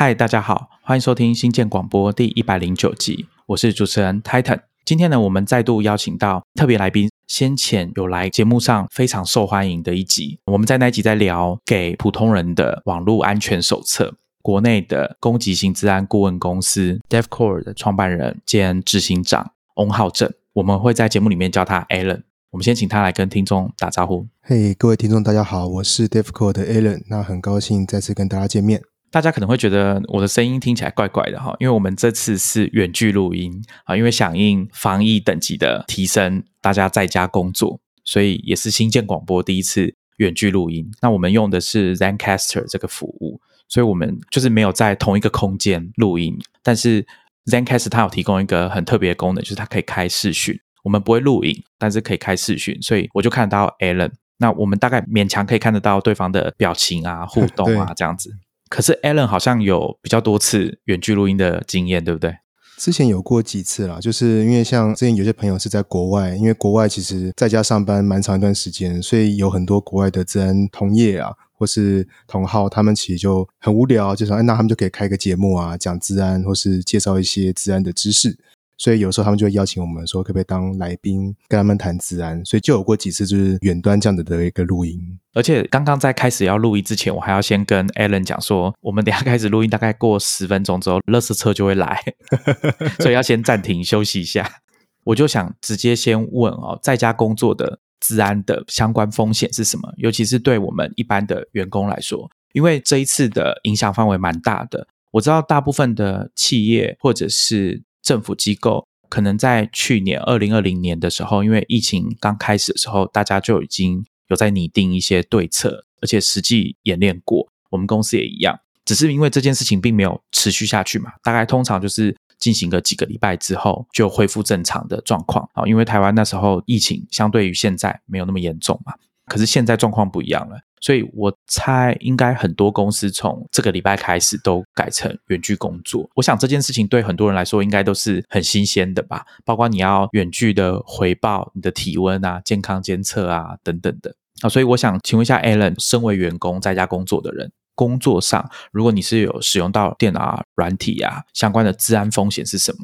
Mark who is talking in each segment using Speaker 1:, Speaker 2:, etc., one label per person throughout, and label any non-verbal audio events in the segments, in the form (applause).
Speaker 1: 嗨，大家好，欢迎收听新建广播第一百零九集，我是主持人 Titan。今天呢，我们再度邀请到特别来宾，先前有来节目上非常受欢迎的一集。我们在那一集在聊给普通人的网络安全手册，国内的攻击型治安顾问公司 DevCore 的创办人兼执行长翁浩正，我们会在节目里面叫他 Alan。我们先请他来跟听众打招呼。
Speaker 2: 嘿，各位听众，大家好，我是 DevCore 的 Alan，那很高兴再次跟大家见面。
Speaker 1: 大家可能会觉得我的声音听起来怪怪的哈，因为我们这次是远距录音啊，因为响应防疫等级的提升，大家在家工作，所以也是新建广播第一次远距录音。那我们用的是 ZenCaster 这个服务，所以我们就是没有在同一个空间录音，但是 ZenCaster 它有提供一个很特别的功能，就是它可以开视讯。我们不会录影，但是可以开视讯，所以我就看到 Alan。那我们大概勉强可以看得到对方的表情啊、互动啊 (laughs) 这样子。可是 Alan 好像有比较多次远距录音的经验，对不对？
Speaker 2: 之前有过几次啦，就是因为像之前有些朋友是在国外，因为国外其实在家上班蛮长一段时间，所以有很多国外的治安同业啊，或是同号，他们其实就很无聊，就说哎，那他们就可以开个节目啊，讲治安或是介绍一些治安的知识。所以有时候他们就会邀请我们说，可不可以当来宾跟他们谈治安？所以就有过几次就是远端这样子的一个录音。
Speaker 1: 而且刚刚在开始要录音之前，我还要先跟 Alan 讲说，我们等下开始录音，大概过十分钟之后，乐色车就会来，(laughs) 所以要先暂停休息一下。我就想直接先问哦，在家工作的治安的相关风险是什么？尤其是对我们一般的员工来说，因为这一次的影响范围蛮大的。我知道大部分的企业或者是政府机构可能在去年二零二零年的时候，因为疫情刚开始的时候，大家就已经有在拟定一些对策，而且实际演练过。我们公司也一样，只是因为这件事情并没有持续下去嘛，大概通常就是进行个几个礼拜之后就恢复正常的状况啊。因为台湾那时候疫情相对于现在没有那么严重嘛，可是现在状况不一样了。所以我猜，应该很多公司从这个礼拜开始都改成远距工作。我想这件事情对很多人来说，应该都是很新鲜的吧？包括你要远距的回报你的体温啊、健康监测啊等等的啊。所以我想请问一下，Alan，身为员工在家工作的人，工作上如果你是有使用到电脑啊软体啊相关的治安风险是什么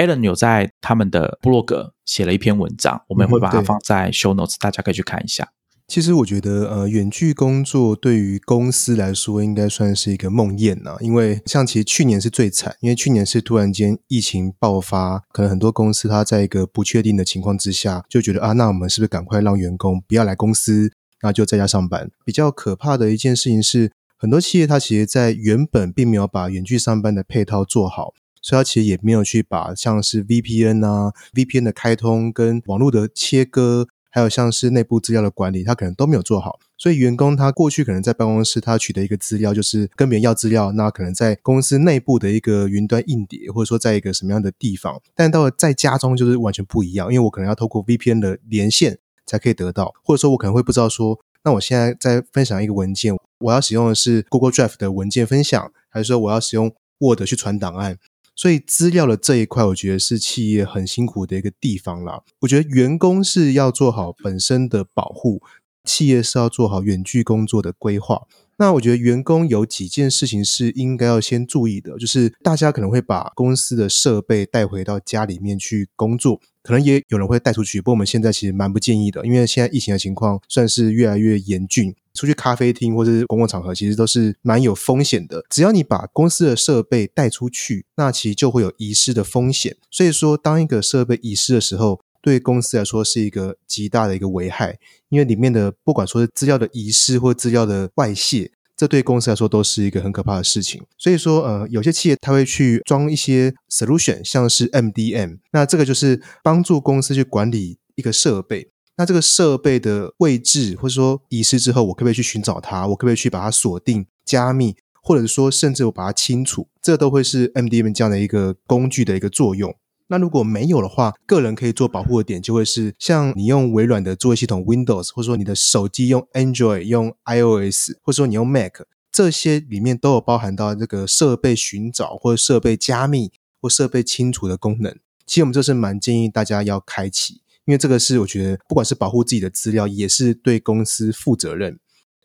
Speaker 1: ？Alan 有在他们的部落格写了一篇文章，我们会把它放在 Show Notes，大家可以去看一下。
Speaker 2: 其实我觉得，呃，远距工作对于公司来说，应该算是一个梦魇呐。因为像其实去年是最惨，因为去年是突然间疫情爆发，可能很多公司它在一个不确定的情况之下，就觉得啊，那我们是不是赶快让员工不要来公司，那就在家上班？比较可怕的一件事情是，很多企业它其实在原本并没有把远距上班的配套做好，所以它其实也没有去把像是 VPN 啊、VPN 的开通跟网络的切割。还有像是内部资料的管理，他可能都没有做好，所以员工他过去可能在办公室他取得一个资料，就是跟别人要资料，那可能在公司内部的一个云端硬碟，或者说在一个什么样的地方，但到了在家中就是完全不一样，因为我可能要透过 VPN 的连线才可以得到，或者说我可能会不知道说，那我现在在分享一个文件，我要使用的是 Google Drive 的文件分享，还是说我要使用 Word 去传档案？所以资料的这一块，我觉得是企业很辛苦的一个地方啦。我觉得员工是要做好本身的保护，企业是要做好远距工作的规划。那我觉得员工有几件事情是应该要先注意的，就是大家可能会把公司的设备带回到家里面去工作，可能也有人会带出去。不过我们现在其实蛮不建议的，因为现在疫情的情况算是越来越严峻，出去咖啡厅或是公共场合，其实都是蛮有风险的。只要你把公司的设备带出去，那其实就会有遗失的风险。所以说，当一个设备遗失的时候，对公司来说是一个极大的一个危害，因为里面的不管说是资料的遗失或资料的外泄，这对公司来说都是一个很可怕的事情。所以说，呃，有些企业它会去装一些 solution，像是 MDM，那这个就是帮助公司去管理一个设备。那这个设备的位置或者说遗失之后，我可不可以去寻找它？我可不可以去把它锁定、加密，或者说甚至我把它清除？这都会是 MDM 这样的一个工具的一个作用。那如果没有的话，个人可以做保护的点就会是，像你用微软的作业系统 Windows，或者说你的手机用 Android、用 iOS，或者说你用 Mac，这些里面都有包含到这个设备寻找或者设备加密或设备清除的功能。其实我们这是蛮建议大家要开启，因为这个是我觉得不管是保护自己的资料，也是对公司负责任。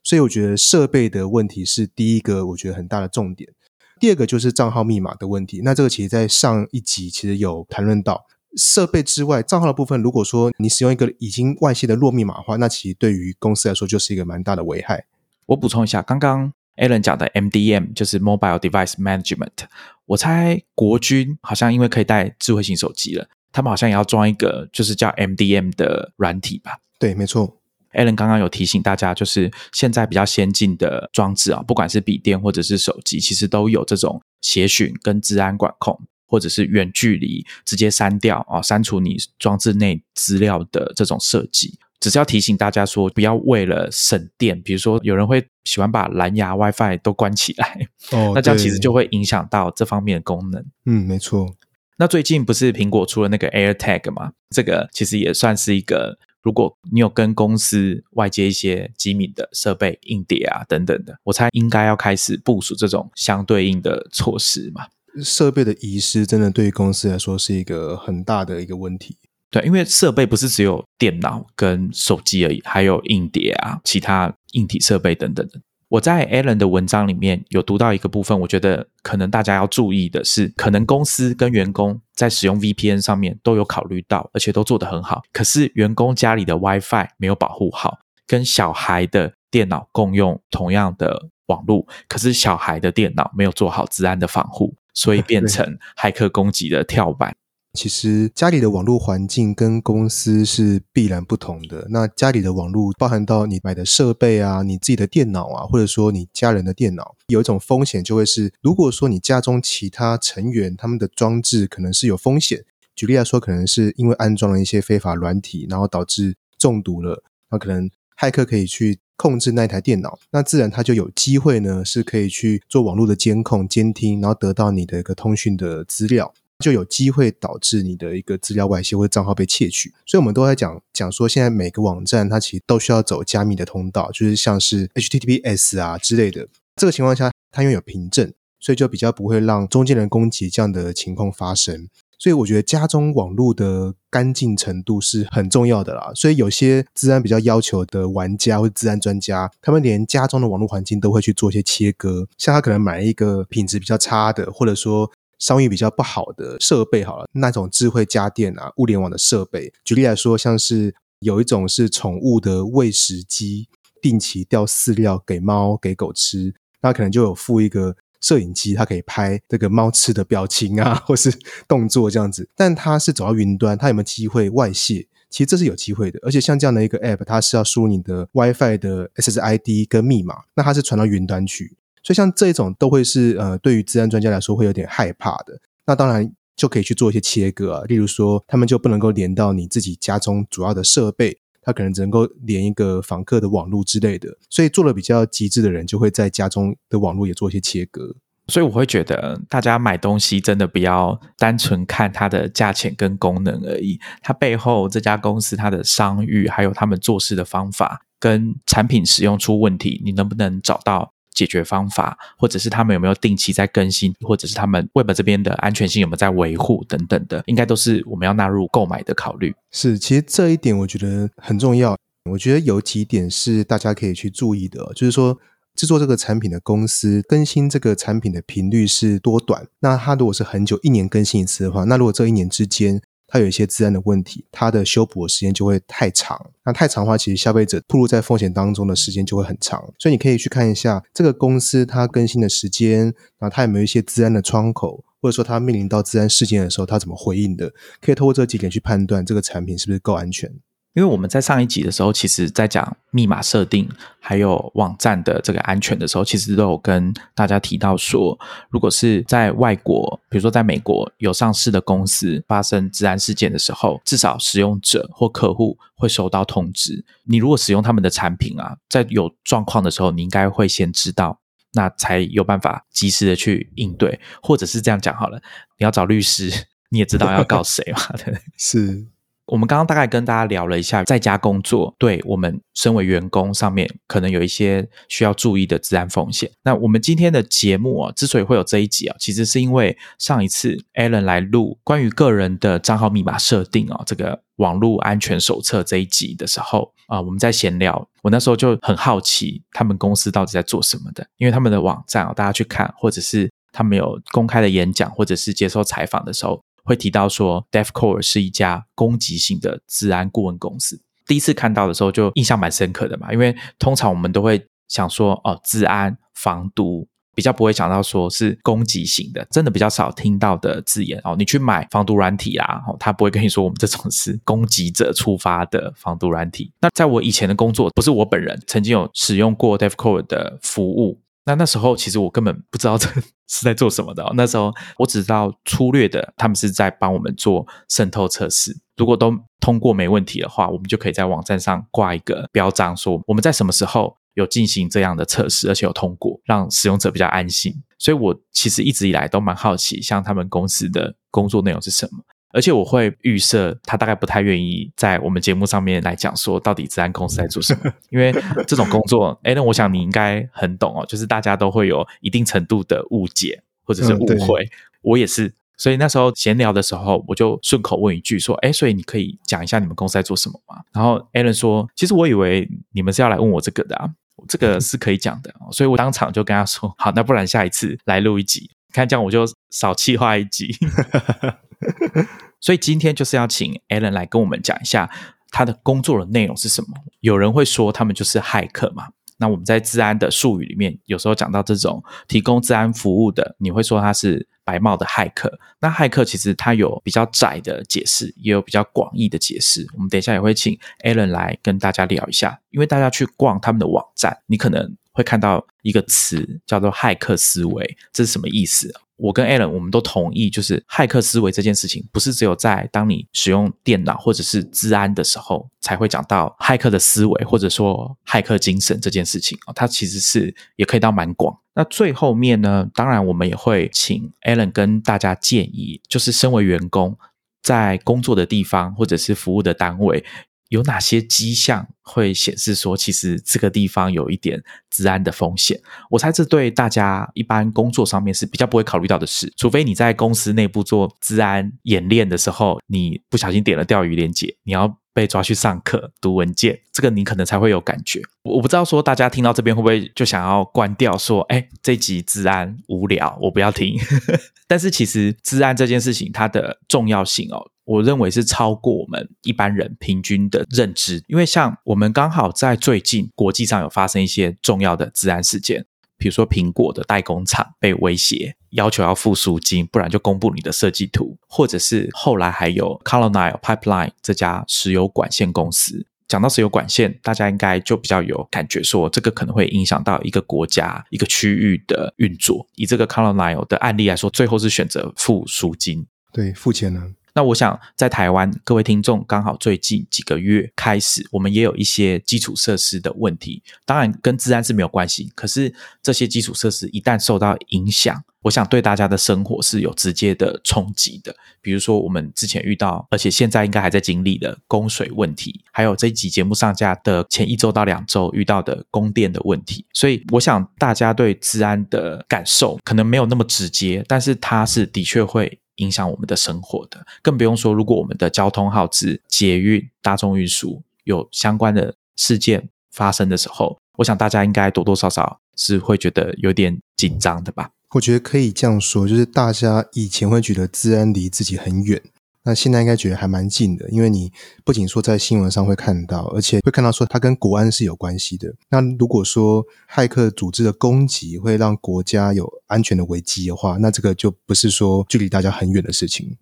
Speaker 2: 所以我觉得设备的问题是第一个我觉得很大的重点。第二个就是账号密码的问题。那这个其实在上一集其实有谈论到。设备之外，账号的部分，如果说你使用一个已经外泄的弱密码的话，那其实对于公司来说就是一个蛮大的危害。
Speaker 1: 我补充一下，刚刚 Alan 讲的 MDM 就是 Mobile Device Management。我猜国军好像因为可以带智慧型手机了，他们好像也要装一个就是叫 MDM 的软体吧？
Speaker 2: 对，没错。
Speaker 1: Alan 刚刚有提醒大家，就是现在比较先进的装置啊，不管是笔电或者是手机，其实都有这种协讯跟治安管控。或者是远距离直接删掉啊，删除你装置内资料的这种设计，只是要提醒大家说，不要为了省电，比如说有人会喜欢把蓝牙 WiFi 都关起来，哦，那这样其实就会影响到这方面的功能。
Speaker 2: 嗯，没错。
Speaker 1: 那最近不是苹果出了那个 AirTag 吗？这个其实也算是一个，如果你有跟公司外接一些机敏的设备、硬碟啊等等的，我猜应该要开始部署这种相对应的措施嘛。
Speaker 2: 设备的遗失真的对于公司来说是一个很大的一个问题。
Speaker 1: 对，因为设备不是只有电脑跟手机而已，还有硬碟啊、其他硬体设备等等的。我在 Alan 的文章里面有读到一个部分，我觉得可能大家要注意的是，可能公司跟员工在使用 VPN 上面都有考虑到，而且都做得很好。可是员工家里的 WiFi 没有保护好，跟小孩的电脑共用同样的网络，可是小孩的电脑没有做好治安的防护。所以变 (laughs) 成骇客攻击的跳板。
Speaker 2: 其实家里的网络环境跟公司是必然不同的。那家里的网络包含到你买的设备啊，你自己的电脑啊，或者说你家人的电脑，有一种风险就会是，如果说你家中其他成员他们的装置可能是有风险，举例来说，可能是因为安装了一些非法软体，然后导致中毒了，那可能骇客可以去。控制那台电脑，那自然他就有机会呢，是可以去做网络的监控、监听，然后得到你的一个通讯的资料，就有机会导致你的一个资料外泄或者账号被窃取。所以，我们都在讲讲说，现在每个网站它其实都需要走加密的通道，就是像是 HTTPS 啊之类的。这个情况下，它拥有凭证，所以就比较不会让中间人攻击这样的情况发生。所以我觉得家中网络的干净程度是很重要的啦。所以有些治安比较要求的玩家或治安专家，他们连家中的网络环境都会去做一些切割。像他可能买一个品质比较差的，或者说商誉比较不好的设备，好了，那种智慧家电啊、物联网的设备。举例来说，像是有一种是宠物的喂食机，定期掉饲料给猫给狗吃，那可能就有附一个。摄影机它可以拍这个猫吃的表情啊，(laughs) 或是动作这样子，但它是走到云端，它有没有机会外泄？其实这是有机会的。而且像这样的一个 App，它是要输你的 WiFi 的 SSID 跟密码，那它是传到云端去，所以像这种都会是呃，对于治安专家来说会有点害怕的。那当然就可以去做一些切割啊，例如说他们就不能够连到你自己家中主要的设备。他可能只能够连一个访客的网络之类的，所以做的比较极致的人就会在家中的网络也做一些切割。
Speaker 1: 所以我会觉得，大家买东西真的不要单纯看它的价钱跟功能而已，它背后这家公司它的商誉，还有他们做事的方法跟产品使用出问题，你能不能找到？解决方法，或者是他们有没有定期在更新，或者是他们 Web 这边的安全性有没有在维护等等的，应该都是我们要纳入购买的考虑。
Speaker 2: 是，其实这一点我觉得很重要。我觉得有几点是大家可以去注意的，就是说制作这个产品的公司更新这个产品的频率是多短。那它如果是很久，一年更新一次的话，那如果这一年之间，它有一些自然的问题，它的修补的时间就会太长。那太长的话，其实消费者暴露在风险当中的时间就会很长。所以你可以去看一下这个公司它更新的时间，那它有没有一些自然的窗口，或者说它面临到自然事件的时候，它怎么回应的？可以透过这几点去判断这个产品是不是够安全。
Speaker 1: 因为我们在上一集的时候，其实在讲密码设定还有网站的这个安全的时候，其实都有跟大家提到说，如果是在外国，比如说在美国有上市的公司发生治安事件的时候，至少使用者或客户会收到通知。你如果使用他们的产品啊，在有状况的时候，你应该会先知道，那才有办法及时的去应对，或者是这样讲好了，你要找律师，你也知道要告谁嘛？对，(laughs)
Speaker 2: 是。
Speaker 1: 我们刚刚大概跟大家聊了一下在家工作对我们身为员工上面可能有一些需要注意的治安风险。那我们今天的节目啊，之所以会有这一集啊，其实是因为上一次 Alan 来录关于个人的账号密码设定啊，这个网络安全手册这一集的时候啊，我们在闲聊，我那时候就很好奇他们公司到底在做什么的，因为他们的网站啊，大家去看或者是他们有公开的演讲或者是接受采访的时候，会提到说 d e f c o r e 是一家攻击性的治安顾问公司。第一次看到的时候就印象蛮深刻的嘛，因为通常我们都会想说哦，治安防毒。比较不会想到说是攻击型的，真的比较少听到的字眼哦。你去买防毒软体啦，哦，他不会跟你说我们这种是攻击者出发的防毒软体。那在我以前的工作，不是我本人曾经有使用过 DefCore 的服务，那那时候其实我根本不知道这 (laughs) 是在做什么的。那时候我只知道粗略的，他们是在帮我们做渗透测试。如果都通过没问题的话，我们就可以在网站上挂一个标章，说我们在什么时候。有进行这样的测试，而且有通过，让使用者比较安心。所以我其实一直以来都蛮好奇，像他们公司的工作内容是什么。而且我会预设他大概不太愿意在我们节目上面来讲说到底治安公司在做什么，(laughs) 因为这种工作，哎，那我想你应该很懂哦，就是大家都会有一定程度的误解或者是误会。我也是，所以那时候闲聊的时候，我就顺口问一句说：“哎，所以你可以讲一下你们公司在做什么吗？”然后 Alan 说：“其实我以为你们是要来问我这个的啊。”这个是可以讲的，所以我当场就跟他说：“好，那不然下一次来录一集，看这样我就少气话一集。(laughs) ” (laughs) 所以今天就是要请 Alan 来跟我们讲一下他的工作的内容是什么。有人会说他们就是骇客嘛？那我们在治安的术语里面，有时候讲到这种提供治安服务的，你会说他是。白帽的骇客，那骇客其实它有比较窄的解释，也有比较广义的解释。我们等一下也会请 Alan 来跟大家聊一下，因为大家去逛他们的网站，你可能会看到一个词叫做“骇客思维”，这是什么意思？我跟 Alan 我们都同意，就是骇客思维这件事情，不是只有在当你使用电脑或者是治安的时候才会讲到骇客的思维，或者说骇客精神这件事情哦，它其实是也可以到蛮广。那最后面呢，当然我们也会请 Alan 跟大家建议，就是身为员工在工作的地方或者是服务的单位。有哪些迹象会显示说，其实这个地方有一点治安的风险？我猜这对大家一般工作上面是比较不会考虑到的事，除非你在公司内部做治安演练的时候，你不小心点了钓鱼链接，你要被抓去上课读文件，这个你可能才会有感觉。我不知道说大家听到这边会不会就想要关掉，说，哎，这集治安无聊，我不要听。(laughs) 但是其实治安这件事情它的重要性哦。我认为是超过我们一般人平均的认知，因为像我们刚好在最近国际上有发生一些重要的治安事件，比如说苹果的代工厂被威胁，要求要付赎金，不然就公布你的设计图，或者是后来还有 Colonial Pipeline 这家石油管线公司。讲到石油管线，大家应该就比较有感觉，说这个可能会影响到一个国家、一个区域的运作。以这个 Colonial 的案例来说，最后是选择付赎金，
Speaker 2: 对，付钱呢。
Speaker 1: 那我想，在台湾各位听众刚好最近几个月开始，我们也有一些基础设施的问题，当然跟治安是没有关系。可是这些基础设施一旦受到影响，我想对大家的生活是有直接的冲击的。比如说我们之前遇到，而且现在应该还在经历的供水问题，还有这一集节目上架的前一周到两周遇到的供电的问题。所以我想大家对治安的感受可能没有那么直接，但是它是的确会。影响我们的生活的，更不用说，如果我们的交通号志、捷运、大众运输有相关的事件发生的时候，我想大家应该多多少少是会觉得有点紧张的吧。
Speaker 2: 我觉得可以这样说，就是大家以前会觉得治安离自己很远。那现在应该觉得还蛮近的，因为你不仅说在新闻上会看到，而且会看到说它跟国安是有关系的。那如果说骇客组织的攻击会让国家有安全的危机的话，那这个就不是说距离大家很远的事情。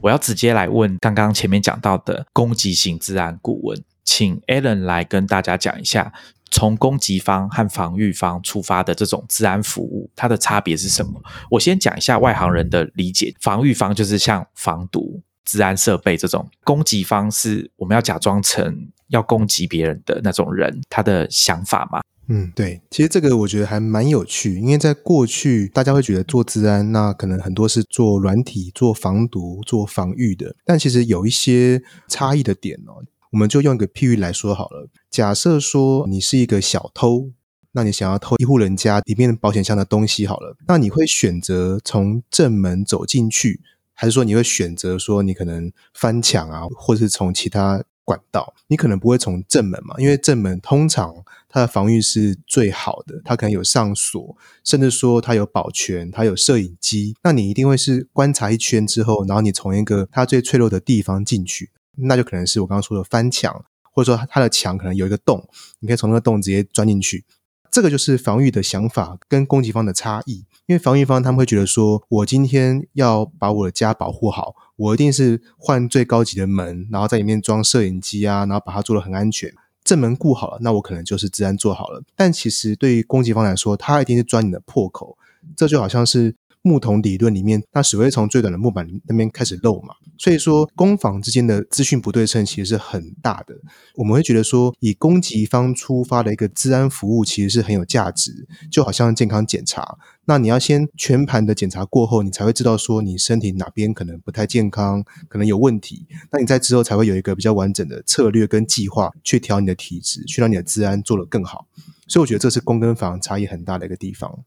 Speaker 1: 我要直接来问刚刚前面讲到的攻击型治安顾问，请 Alan 来跟大家讲一下。从攻击方和防御方出发的这种治安服务，它的差别是什么？我先讲一下外行人的理解。防御方就是像防毒、治安设备这种，攻击方是我们要假装成要攻击别人的那种人，他的想法嘛？
Speaker 2: 嗯，对。其实这个我觉得还蛮有趣，因为在过去大家会觉得做治安，那可能很多是做软体、做防毒、做防御的，但其实有一些差异的点哦。我们就用一个譬喻来说好了。假设说你是一个小偷，那你想要偷一户人家里面保险箱的东西好了，那你会选择从正门走进去，还是说你会选择说你可能翻墙啊，或者是从其他管道，你可能不会从正门嘛，因为正门通常它的防御是最好的，它可能有上锁，甚至说它有保全，它有摄影机，那你一定会是观察一圈之后，然后你从一个它最脆弱的地方进去，那就可能是我刚刚说的翻墙，或者说它的墙可能有一个洞，你可以从那个洞直接钻进去。这个就是防御的想法跟攻击方的差异，因为防御方他们会觉得说，我今天要把我的家保护好，我一定是换最高级的门，然后在里面装摄影机啊，然后把它做的很安全，正门固好了，那我可能就是治安做好了。但其实对于攻击方来说，他一定是钻你的破口，这就好像是。木桶理论里面，那只会从最短的木板那边开始漏嘛，所以说攻防之间的资讯不对称其实是很大的。我们会觉得说，以攻击方出发的一个治安服务其实是很有价值，就好像健康检查，那你要先全盘的检查过后，你才会知道说你身体哪边可能不太健康，可能有问题，那你在之后才会有一个比较完整的策略跟计划去调你的体质，去让你的治安做得更好。所以我觉得这是攻跟防差异很大的一个地方。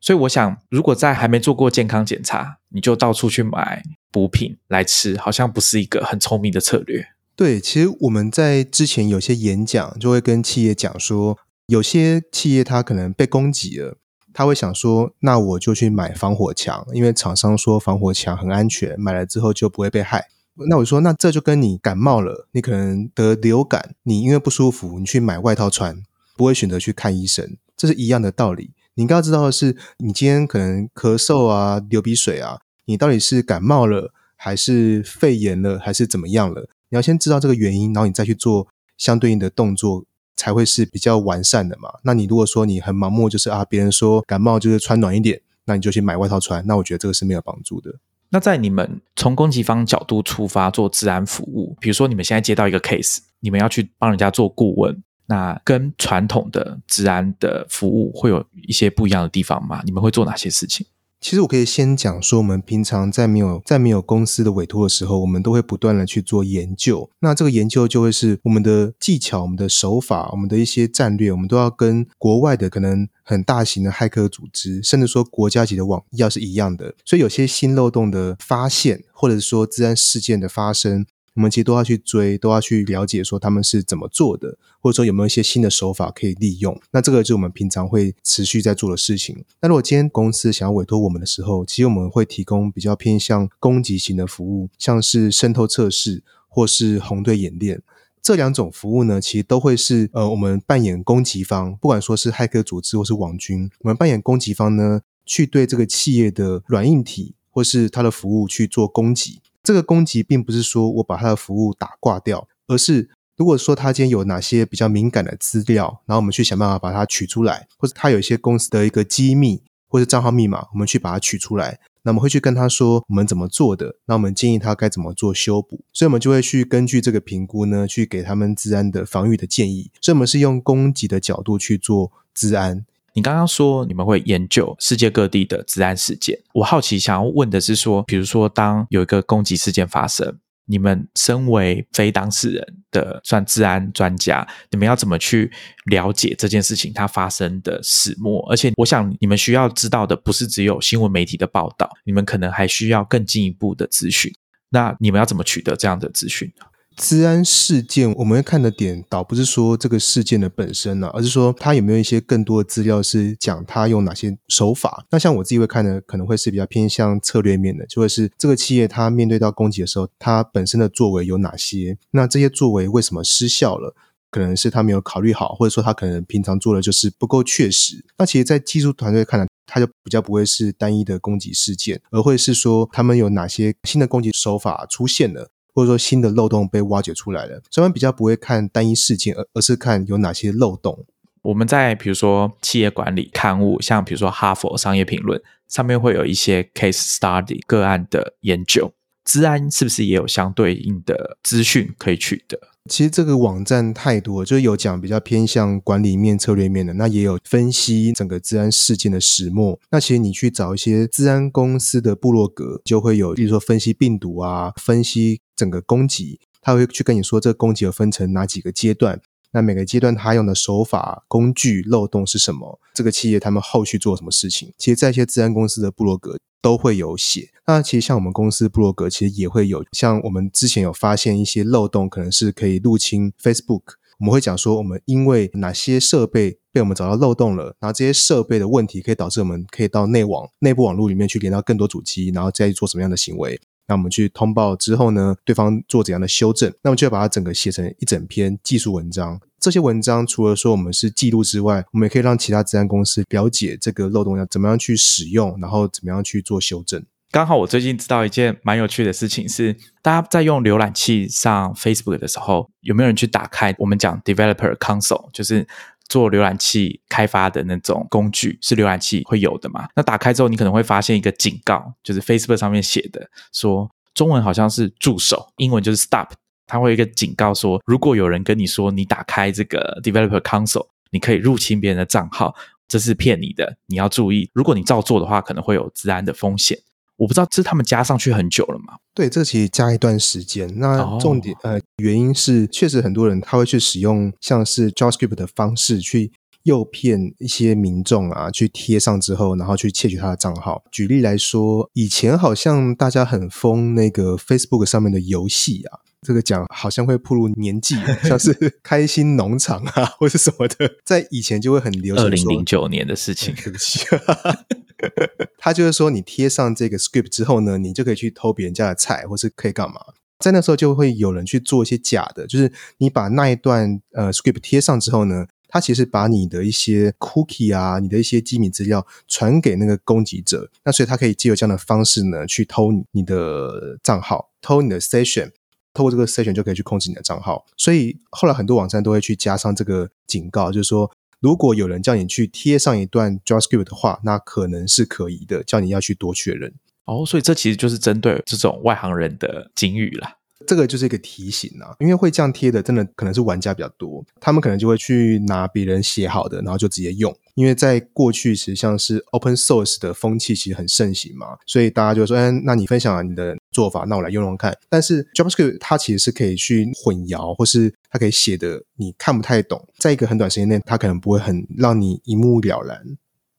Speaker 1: 所以我想，如果在还没做过健康检查，你就到处去买补品来吃，好像不是一个很聪明的策略。
Speaker 2: 对，其实我们在之前有些演讲就会跟企业讲说，有些企业它可能被攻击了，他会想说，那我就去买防火墙，因为厂商说防火墙很安全，买了之后就不会被害。那我说，那这就跟你感冒了，你可能得流感，你因为不舒服，你去买外套穿，不会选择去看医生，这是一样的道理。你应该要知道的是，你今天可能咳嗽啊、流鼻水啊，你到底是感冒了，还是肺炎了，还是怎么样了？你要先知道这个原因，然后你再去做相对应的动作，才会是比较完善的嘛。那你如果说你很盲目，就是啊，别人说感冒就是穿暖一点，那你就去买外套穿，那我觉得这个是没有帮助的。
Speaker 1: 那在你们从攻击方角度出发做治安服务，比如说你们现在接到一个 case，你们要去帮人家做顾问。那跟传统的治安的服务会有一些不一样的地方吗？你们会做哪些事情？
Speaker 2: 其实我可以先讲说，我们平常在没有在没有公司的委托的时候，我们都会不断的去做研究。那这个研究就会是我们的技巧、我们的手法、我们的一些战略，我们都要跟国外的可能很大型的骇客组织，甚至说国家级的网要是一样的。所以有些新漏洞的发现，或者说治安事件的发生。我们其实都要去追，都要去了解，说他们是怎么做的，或者说有没有一些新的手法可以利用。那这个就是我们平常会持续在做的事情。那如果今天公司想要委托我们的时候，其实我们会提供比较偏向攻击型的服务，像是渗透测试或是红队演练这两种服务呢，其实都会是呃，我们扮演攻击方，不管说是骇客组织或是网军，我们扮演攻击方呢，去对这个企业的软硬体或是它的服务去做攻击。这个攻击并不是说我把他的服务打挂掉，而是如果说他今天有哪些比较敏感的资料，然后我们去想办法把它取出来，或者他有一些公司的一个机密或者账号密码，我们去把它取出来，那我们会去跟他说我们怎么做的，那我们建议他该怎么做修补，所以我们就会去根据这个评估呢，去给他们治安的防御的建议，所以我们是用攻击的角度去做治安。
Speaker 1: 你刚刚说你们会研究世界各地的治安事件，我好奇想要问的是说，比如说当有一个攻击事件发生，你们身为非当事人的算治安专家，你们要怎么去了解这件事情它发生的始末？而且我想你们需要知道的不是只有新闻媒体的报道，你们可能还需要更进一步的资讯。那你们要怎么取得这样的资讯呢？
Speaker 2: 治安事件，我们会看的点，倒不是说这个事件的本身呢，而是说它有没有一些更多的资料是讲它用哪些手法。那像我自己会看的，可能会是比较偏向策略面的，就会是这个企业它面对到攻击的时候，它本身的作为有哪些？那这些作为为什么失效了？可能是他没有考虑好，或者说他可能平常做的就是不够确实。那其实，在技术团队看来，它就比较不会是单一的攻击事件，而会是说他们有哪些新的攻击手法出现了。或者说新的漏洞被挖掘出来了，所以我们比较不会看单一事件，而而是看有哪些漏洞。
Speaker 1: 我们在比如说企业管理刊物，像比如说哈佛商业评论上面会有一些 case study 个案的研究，治安是不是也有相对应的资讯可以取得？
Speaker 2: 其实这个网站太多，就是有讲比较偏向管理面、策略面的，那也有分析整个治安事件的始末。那其实你去找一些治安公司的部落格，就会有，比如说分析病毒啊，分析整个攻击，他会去跟你说这个攻击有分成哪几个阶段，那每个阶段他用的手法、工具、漏洞是什么，这个企业他们后续做什么事情。其实，在一些治安公司的部落格都会有写。那其实像我们公司布洛格，其实也会有，像我们之前有发现一些漏洞，可能是可以入侵 Facebook。我们会讲说，我们因为哪些设备被我们找到漏洞了，然后这些设备的问题可以导致我们可以到内网、内部网络里面去连到更多主机，然后再做什么样的行为。那我们去通报之后呢，对方做怎样的修正，那么就要把它整个写成一整篇技术文章。这些文章除了说我们是记录之外，我们也可以让其他治安公司了解这个漏洞要怎么样去使用，然后怎么样去做修正。
Speaker 1: 刚好我最近知道一件蛮有趣的事情，是大家在用浏览器上 Facebook 的时候，有没有人去打开我们讲 Developer Console，就是做浏览器开发的那种工具，是浏览器会有的嘛？那打开之后，你可能会发现一个警告，就是 Facebook 上面写的，说中文好像是助手，英文就是 Stop，它会有一个警告说，如果有人跟你说你打开这个 Developer Console，你可以入侵别人的账号，这是骗你的，你要注意，如果你照做的话，可能会有治安的风险。我不知道这是他们加上去很久了吗？
Speaker 2: 对，这其实加一段时间。那重点呃，原因是确实很多人他会去使用像是 JavaScript 的方式去诱骗一些民众啊，去贴上之后，然后去窃取他的账号。举例来说，以前好像大家很疯那个 Facebook 上面的游戏啊，这个讲好像会暴露年纪，(laughs) 像是开心农场啊，或是什么的，在以前就会很流行。二
Speaker 1: 零零九年的事情，(laughs)
Speaker 2: 对不起。(laughs) 他就是说，你贴上这个 script 之后呢，你就可以去偷别人家的菜，或是可以干嘛？在那时候就会有人去做一些假的，就是你把那一段呃 script 贴上之后呢，他其实把你的一些 cookie 啊，你的一些机密资料传给那个攻击者，那所以他可以借由这样的方式呢，去偷你的账号，偷你的 session，透过这个 session 就可以去控制你的账号。所以后来很多网站都会去加上这个警告，就是说。如果有人叫你去贴上一段 JavaScript 的话，那可能是可疑的，叫你要去多确认。
Speaker 1: 哦，所以这其实就是针对这种外行人的警语啦。
Speaker 2: 这个就是一个提醒啊，因为会这样贴的，真的可能是玩家比较多，他们可能就会去拿别人写好的，然后就直接用。因为在过去，实际上是 Open Source 的风气其实很盛行嘛，所以大家就说：“哎，那你分享了你的做法，那我来用用看。”但是 JavaScript 它其实是可以去混淆，或是它可以写的你看不太懂，在一个很短时间内，它可能不会很让你一目了然。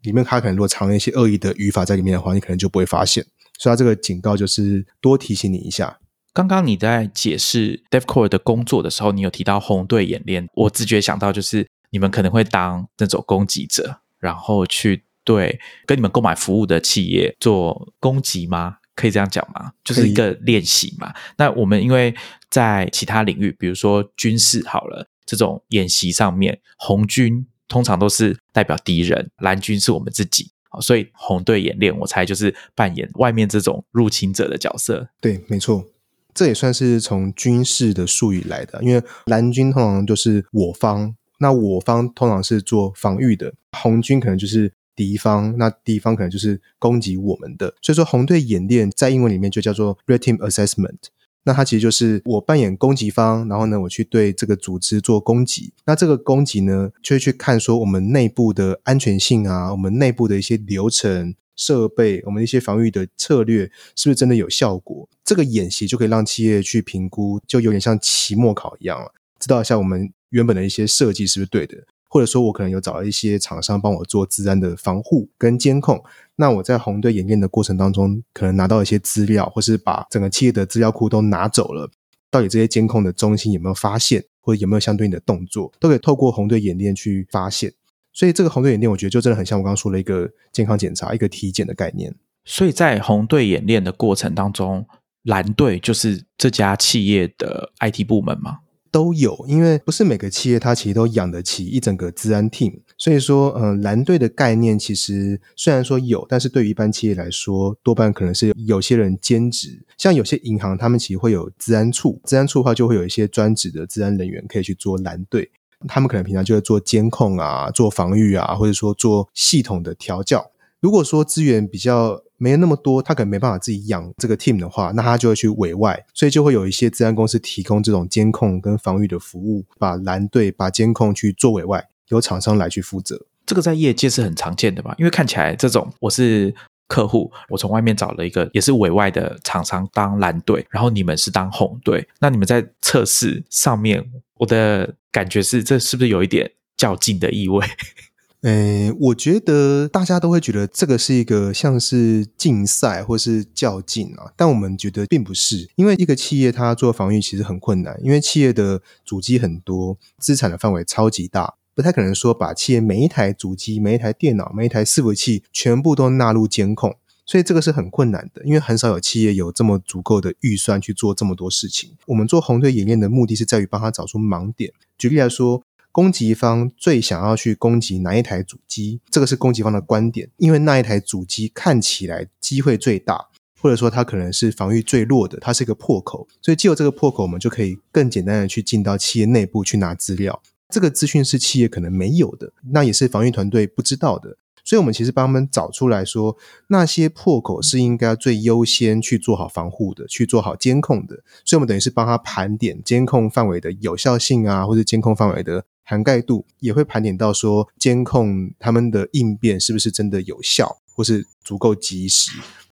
Speaker 2: 里面它可能如果藏了一些恶意的语法在里面的话，你可能就不会发现。所以它这个警告就是多提醒你一下。
Speaker 1: 刚刚你在解释 DevCore 的工作的时候，你有提到红队演练，我直觉想到就是你们可能会当那种攻击者，然后去对跟你们购买服务的企业做攻击吗？可以这样讲吗？就是一个练习嘛。那我们因为在其他领域，比如说军事好了，这种演习上面，红军通常都是代表敌人，蓝军是我们自己，所以红队演练，我猜就是扮演外面这种入侵者的角色。
Speaker 2: 对，没错。这也算是从军事的术语来的，因为蓝军通常就是我方，那我方通常是做防御的，红军可能就是敌方，那敌方可能就是攻击我们的。所以说红队演练在英文里面就叫做 Red Team Assessment，那它其实就是我扮演攻击方，然后呢我去对这个组织做攻击，那这个攻击呢就会去看说我们内部的安全性啊，我们内部的一些流程。设备，我们一些防御的策略是不是真的有效果？这个演习就可以让企业去评估，就有点像期末考一样了，知道一下我们原本的一些设计是不是对的，或者说我可能有找了一些厂商帮我做自然的防护跟监控。那我在红队演练的过程当中，可能拿到一些资料，或是把整个企业的资料库都拿走了，到底这些监控的中心有没有发现，或者有没有相对应的动作，都可以透过红队演练去发现。所以这个红队演练，我觉得就真的很像我刚刚说的一个健康检查、一个体检的概念。
Speaker 1: 所以在红队演练的过程当中，蓝队就是这家企业的 IT 部门吗？
Speaker 2: 都有，因为不是每个企业它其实都养得起一整个治安 team。所以说，呃，蓝队的概念其实虽然说有，但是对于一般企业来说，多半可能是有些人兼职。像有些银行，他们其实会有治安处，治安处的话就会有一些专职的治安人员可以去做蓝队。他们可能平常就会做监控啊，做防御啊，或者说做系统的调教。如果说资源比较没有那么多，他可能没办法自己养这个 team 的话，那他就会去委外，所以就会有一些治安公司提供这种监控跟防御的服务，把蓝队把监控去做委外，由厂商来去负责。
Speaker 1: 这个在业界是很常见的吧？因为看起来这种我是。客户，我从外面找了一个也是委外的厂商当蓝队，然后你们是当红队。那你们在测试上面，我的感觉是，这是不是有一点较劲的意味？
Speaker 2: 诶，(laughs) 我觉得大家都会觉得这个是一个像是竞赛或是较劲啊，但我们觉得并不是，因为一个企业它做防御其实很困难，因为企业的主机很多，资产的范围超级大，不太可能说把企业每一台主机、每一台电脑、每一台伺服器全部都纳入监控，所以这个是很困难的，因为很少有企业有这么足够的预算去做这么多事情。我们做红队演练的目的是在于帮他找出盲点，举例来说。攻击方最想要去攻击哪一台主机？这个是攻击方的观点，因为那一台主机看起来机会最大，或者说它可能是防御最弱的，它是一个破口，所以借由这个破口，我们就可以更简单的去进到企业内部去拿资料。这个资讯是企业可能没有的，那也是防御团队不知道的，所以我们其实帮他们找出来说，那些破口是应该最优先去做好防护的，去做好监控的。所以我们等于是帮他盘点监控范围的有效性啊，或者监控范围的。涵盖度也会盘点到说，监控他们的应变是不是真的有效，或是足够及时。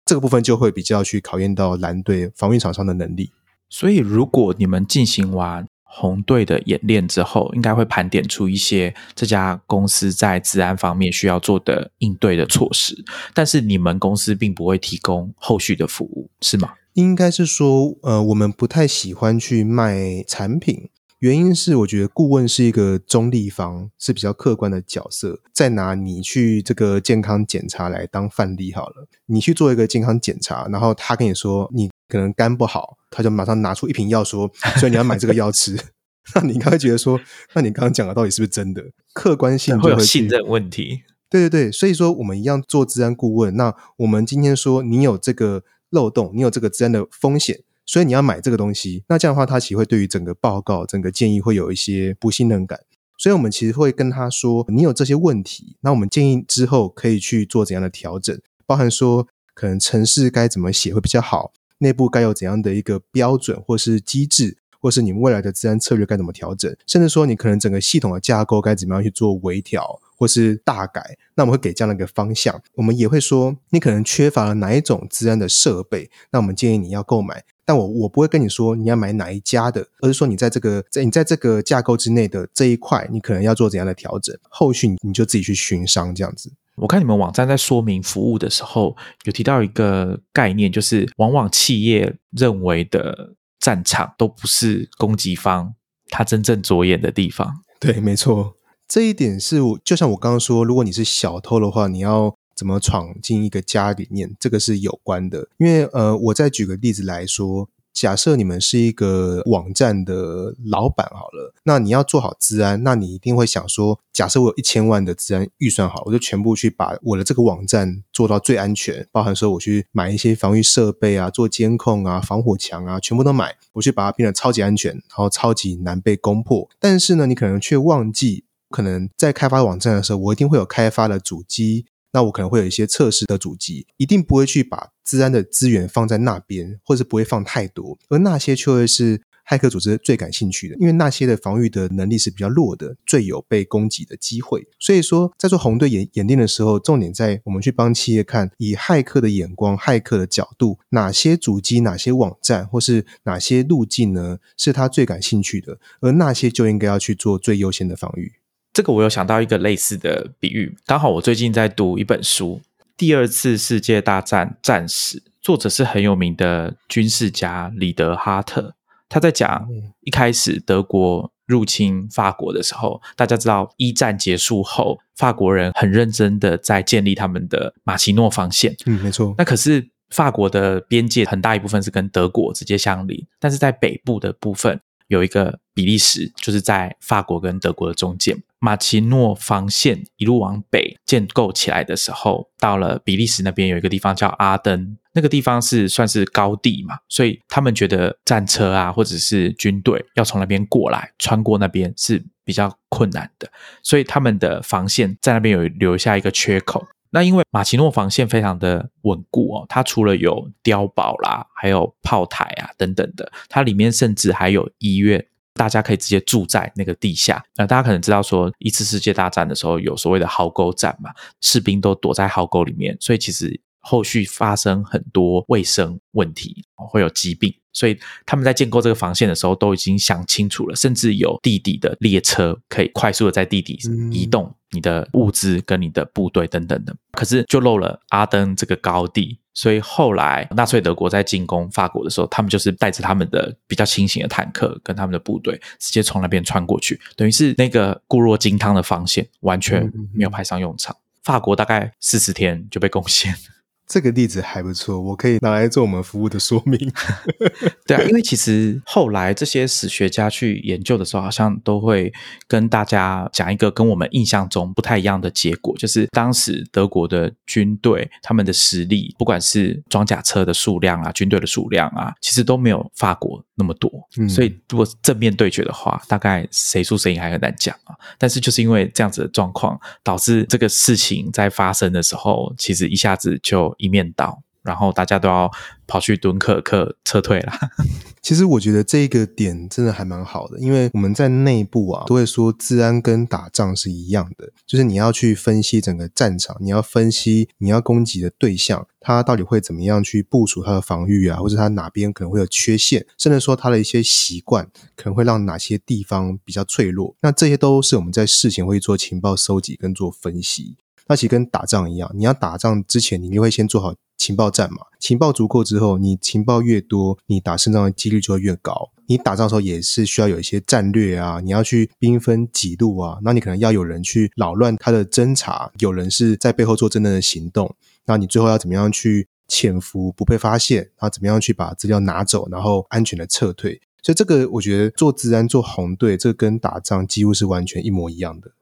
Speaker 2: 这个部分就会比较去考验到蓝队防御厂商的能力。
Speaker 1: 所以，如果你们进行完红队的演练之后，应该会盘点出一些这家公司在治安方面需要做的应对的措施。但是，你们公司并不会提供后续的服务，是吗？
Speaker 2: 应该是说，呃，我们不太喜欢去卖产品。原因是我觉得顾问是一个中立方，是比较客观的角色。再拿你去这个健康检查来当范例好了，你去做一个健康检查，然后他跟你说你可能肝不好，他就马上拿出一瓶药说，所以你要买这个药吃。(laughs) 那你刚才觉得说，那你刚刚讲的到底是不是真的？客观性
Speaker 1: 会有信任问题。
Speaker 2: 对对对，所以说我们一样做治安顾问。那我们今天说你有这个漏洞，你有这个治安的风险。所以你要买这个东西，那这样的话，他其实会对于整个报告、整个建议会有一些不信任感。所以我们其实会跟他说，你有这些问题，那我们建议之后可以去做怎样的调整，包含说可能城市该怎么写会比较好，内部该有怎样的一个标准或是机制，或是你们未来的治安策略该怎么调整，甚至说你可能整个系统的架构该怎么样去做微调或是大改，那我们会给这样的一个方向。我们也会说，你可能缺乏了哪一种治安的设备，那我们建议你要购买。但我我不会跟你说你要买哪一家的，而是说你在这个在你在这个架构之内的这一块，你可能要做怎样的调整，后续你就自己去寻商这样子。
Speaker 1: 我看你们网站在说明服务的时候，有提到一个概念，就是往往企业认为的战场都不是攻击方他真正着眼的地方。
Speaker 2: 对，没错，这一点是我就像我刚刚说，如果你是小偷的话，你要。怎么闯进一个家里面，这个是有关的。因为呃，我再举个例子来说，假设你们是一个网站的老板好了，那你要做好治安，那你一定会想说，假设我有一千万的治安预算好，我就全部去把我的这个网站做到最安全，包含说我去买一些防御设备啊，做监控啊，防火墙啊，全部都买，我去把它变得超级安全，然后超级难被攻破。但是呢，你可能却忘记，可能在开发网站的时候，我一定会有开发的主机。那我可能会有一些测试的主机，一定不会去把治安的资源放在那边，或者不会放太多，而那些却会是骇客组织最感兴趣的，因为那些的防御的能力是比较弱的，最有被攻击的机会。所以说，在做红队演演练的时候，重点在我们去帮企业看，以骇客的眼光、骇客的角度，哪些主机、哪些网站或是哪些路径呢，是他最感兴趣的，而那些就应该要去做最优先的防御。
Speaker 1: 这个我有想到一个类似的比喻，刚好我最近在读一本书《第二次世界大战战史》，作者是很有名的军事家里德哈特。他在讲一开始德国入侵法国的时候，大家知道一战结束后，法国人很认真的在建立他们的马奇诺防线。
Speaker 2: 嗯，没错。
Speaker 1: 那可是法国的边界很大一部分是跟德国直接相邻，但是在北部的部分。有一个比利时，就是在法国跟德国的中间，马奇诺防线一路往北建构起来的时候，到了比利时那边有一个地方叫阿登，那个地方是算是高地嘛，所以他们觉得战车啊或者是军队要从那边过来，穿过那边是比较困难的，所以他们的防线在那边有留下一个缺口。那因为马奇诺防线非常的稳固哦，它除了有碉堡啦，还有炮台啊等等的，它里面甚至还有医院，大家可以直接住在那个地下。那大家可能知道说，一次世界大战的时候有所谓的壕沟战嘛，士兵都躲在壕沟里面，所以其实后续发生很多卫生问题，会有疾病，所以他们在建构这个防线的时候都已经想清楚了，甚至有地底的列车可以快速的在地底移动你的物资跟你的部队等等的。可是就漏了阿登这个高地，所以后来纳粹德国在进攻法国的时候，他们就是带着他们的比较轻型的坦克跟他们的部队，直接从那边穿过去，等于是那个固若金汤的防线完全没有派上用场。法国大概四十天就被攻陷。
Speaker 2: 这个例子还不错，我可以拿来做我们服务的说明。(laughs)
Speaker 1: 对啊，因为其实后来这些史学家去研究的时候，好像都会跟大家讲一个跟我们印象中不太一样的结果，就是当时德国的军队他们的实力，不管是装甲车的数量啊，军队的数量啊，其实都没有法国那么多。所以如果正面对决的话，大概谁输谁赢还很难讲啊。但是就是因为这样子的状况，导致这个事情在发生的时候，其实一下子就。一面倒，然后大家都要跑去蹲客客撤退了。(laughs)
Speaker 2: 其实我觉得这个点真的还蛮好的，因为我们在内部啊都会说，治安跟打仗是一样的，就是你要去分析整个战场，你要分析你要攻击的对象，他到底会怎么样去部署他的防御啊，或者他哪边可能会有缺陷，甚至说他的一些习惯可能会让哪些地方比较脆弱。那这些都是我们在事前会做情报收集跟做分析。那其实跟打仗一样，你要打仗之前，你就会先做好情报战嘛。情报足够之后，你情报越多，你打胜仗的几率就会越高。你打仗的时候也是需要有一些战略啊，你要去兵分几路啊。那你可能要有人去扰乱他的侦查，有人是在背后做真正的行动。那你最后要怎么样去潜伏不被发现？然后怎么样去把资料拿走，然后安全的撤退？所以这个我觉得做自然做红队，这跟打仗几乎是完全一模一样的。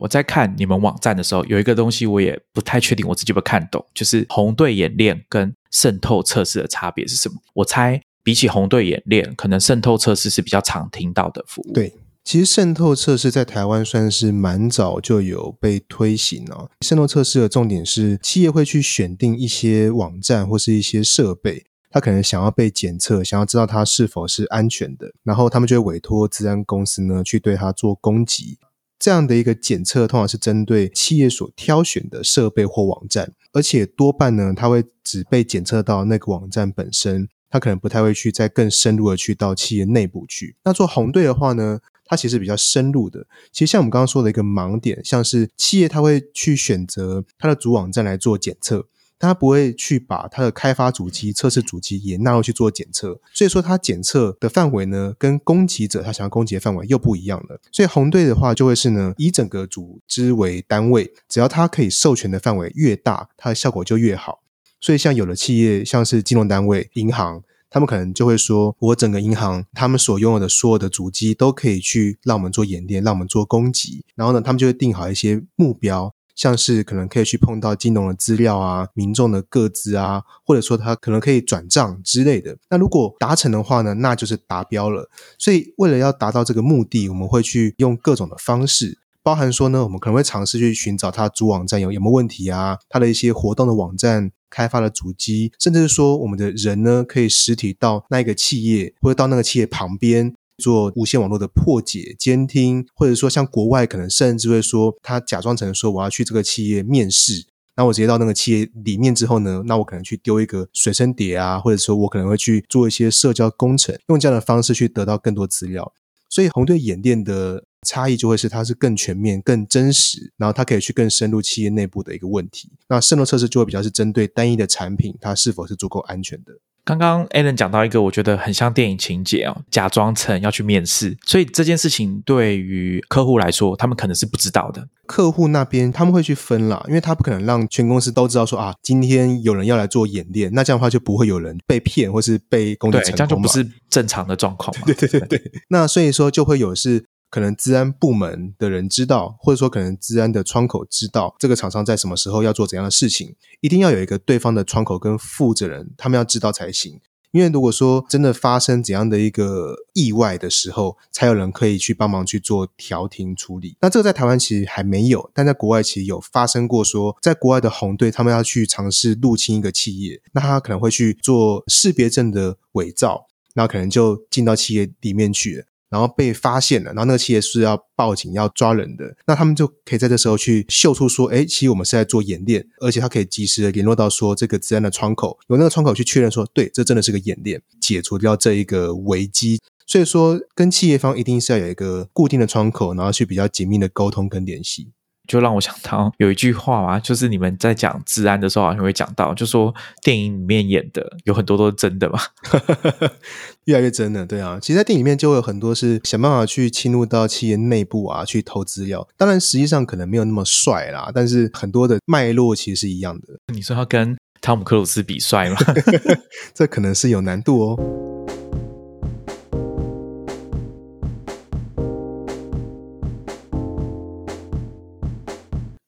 Speaker 1: 我在看你们网站的时候，有一个东西我也不太确定我自己有没有看懂，就是红队演练跟渗透测试的差别是什么？我猜比起红队演练，可能渗透测试是比较常听到的服务。
Speaker 2: 对，其实渗透测试在台湾算是蛮早就有被推行了。渗透测试的重点是，企业会去选定一些网站或是一些设备，他可能想要被检测，想要知道它是否是安全的，然后他们就会委托治安公司呢去对它做攻击。这样的一个检测，通常是针对企业所挑选的设备或网站，而且多半呢，它会只被检测到那个网站本身，它可能不太会去再更深入的去到企业内部去。那做红队的话呢，它其实比较深入的。其实像我们刚刚说的一个盲点，像是企业它会去选择它的主网站来做检测。他不会去把它的开发主机、测试主机也纳入去做检测，所以说它检测的范围呢，跟攻击者他想要攻击的范围又不一样了。所以红队的话就会是呢，以整个组织为单位，只要它可以授权的范围越大，它的效果就越好。所以像有的企业，像是金融单位、银行，他们可能就会说，我整个银行他们所拥有的所有的主机都可以去让我们做演练，让我们做攻击，然后呢，他们就会定好一些目标。像是可能可以去碰到金融的资料啊、民众的个资啊，或者说他可能可以转账之类的。那如果达成的话呢，那就是达标了。所以为了要达到这个目的，我们会去用各种的方式，包含说呢，我们可能会尝试去寻找它主网站有有没有问题啊，它的一些活动的网站开发的主机，甚至是说我们的人呢可以实体到那一个企业或者到那个企业旁边。做无线网络的破解、监听，或者说像国外可能甚至会说，他假装成说我要去这个企业面试，那我直接到那个企业里面之后呢，那我可能去丢一个随身碟啊，或者说我可能会去做一些社交工程，用这样的方式去得到更多资料。所以红队演练的差异就会是它是更全面、更真实，然后它可以去更深入企业内部的一个问题。那渗透测试就会比较是针对单一的产品，它是否是足够安全的。
Speaker 1: 刚刚 Alan 讲到一个，我觉得很像电影情节哦，假装成要去面试，所以这件事情对于客户来说，他们可能是不知道的。
Speaker 2: 客户那边他们会去分啦，因为他不可能让全公司都知道说啊，今天有人要来做演练，那这样的话就不会有人被骗或是被攻击成功
Speaker 1: 这样就不是正常的状况嘛。(laughs)
Speaker 2: 对对对对，那所以说就会有是。可能治安部门的人知道，或者说可能治安的窗口知道这个厂商在什么时候要做怎样的事情，一定要有一个对方的窗口跟负责人，他们要知道才行。因为如果说真的发生怎样的一个意外的时候，才有人可以去帮忙去做调停处理。那这个在台湾其实还没有，但在国外其实有发生过。说在国外的红队，他们要去尝试入侵一个企业，那他可能会去做识别证的伪造，那可能就进到企业里面去了。然后被发现了，然后那个企业是要报警要抓人的，那他们就可以在这时候去秀出说，哎，其实我们是在做演练，而且他可以及时的联络到说这个治安的窗口，有那个窗口去确认说，对，这真的是个演练，解除掉这一个危机。所以说，跟企业方一定是要有一个固定的窗口，然后去比较紧密的沟通跟联系。
Speaker 1: 就让我想到 (laughs) 有一句话嘛，就是你们在讲治安的时候，好像会讲到，就说电影里面演的有很多都是真的嘛，(laughs)
Speaker 2: 越来越真的，对啊。其实，在电影里面就会有很多是想办法去侵入到企业内部啊，去偷资料。当然，实际上可能没有那么帅啦，但是很多的脉络其实是一样的。
Speaker 1: 你说要跟汤姆克鲁斯比帅吗？(laughs)
Speaker 2: 这可能是有难度哦。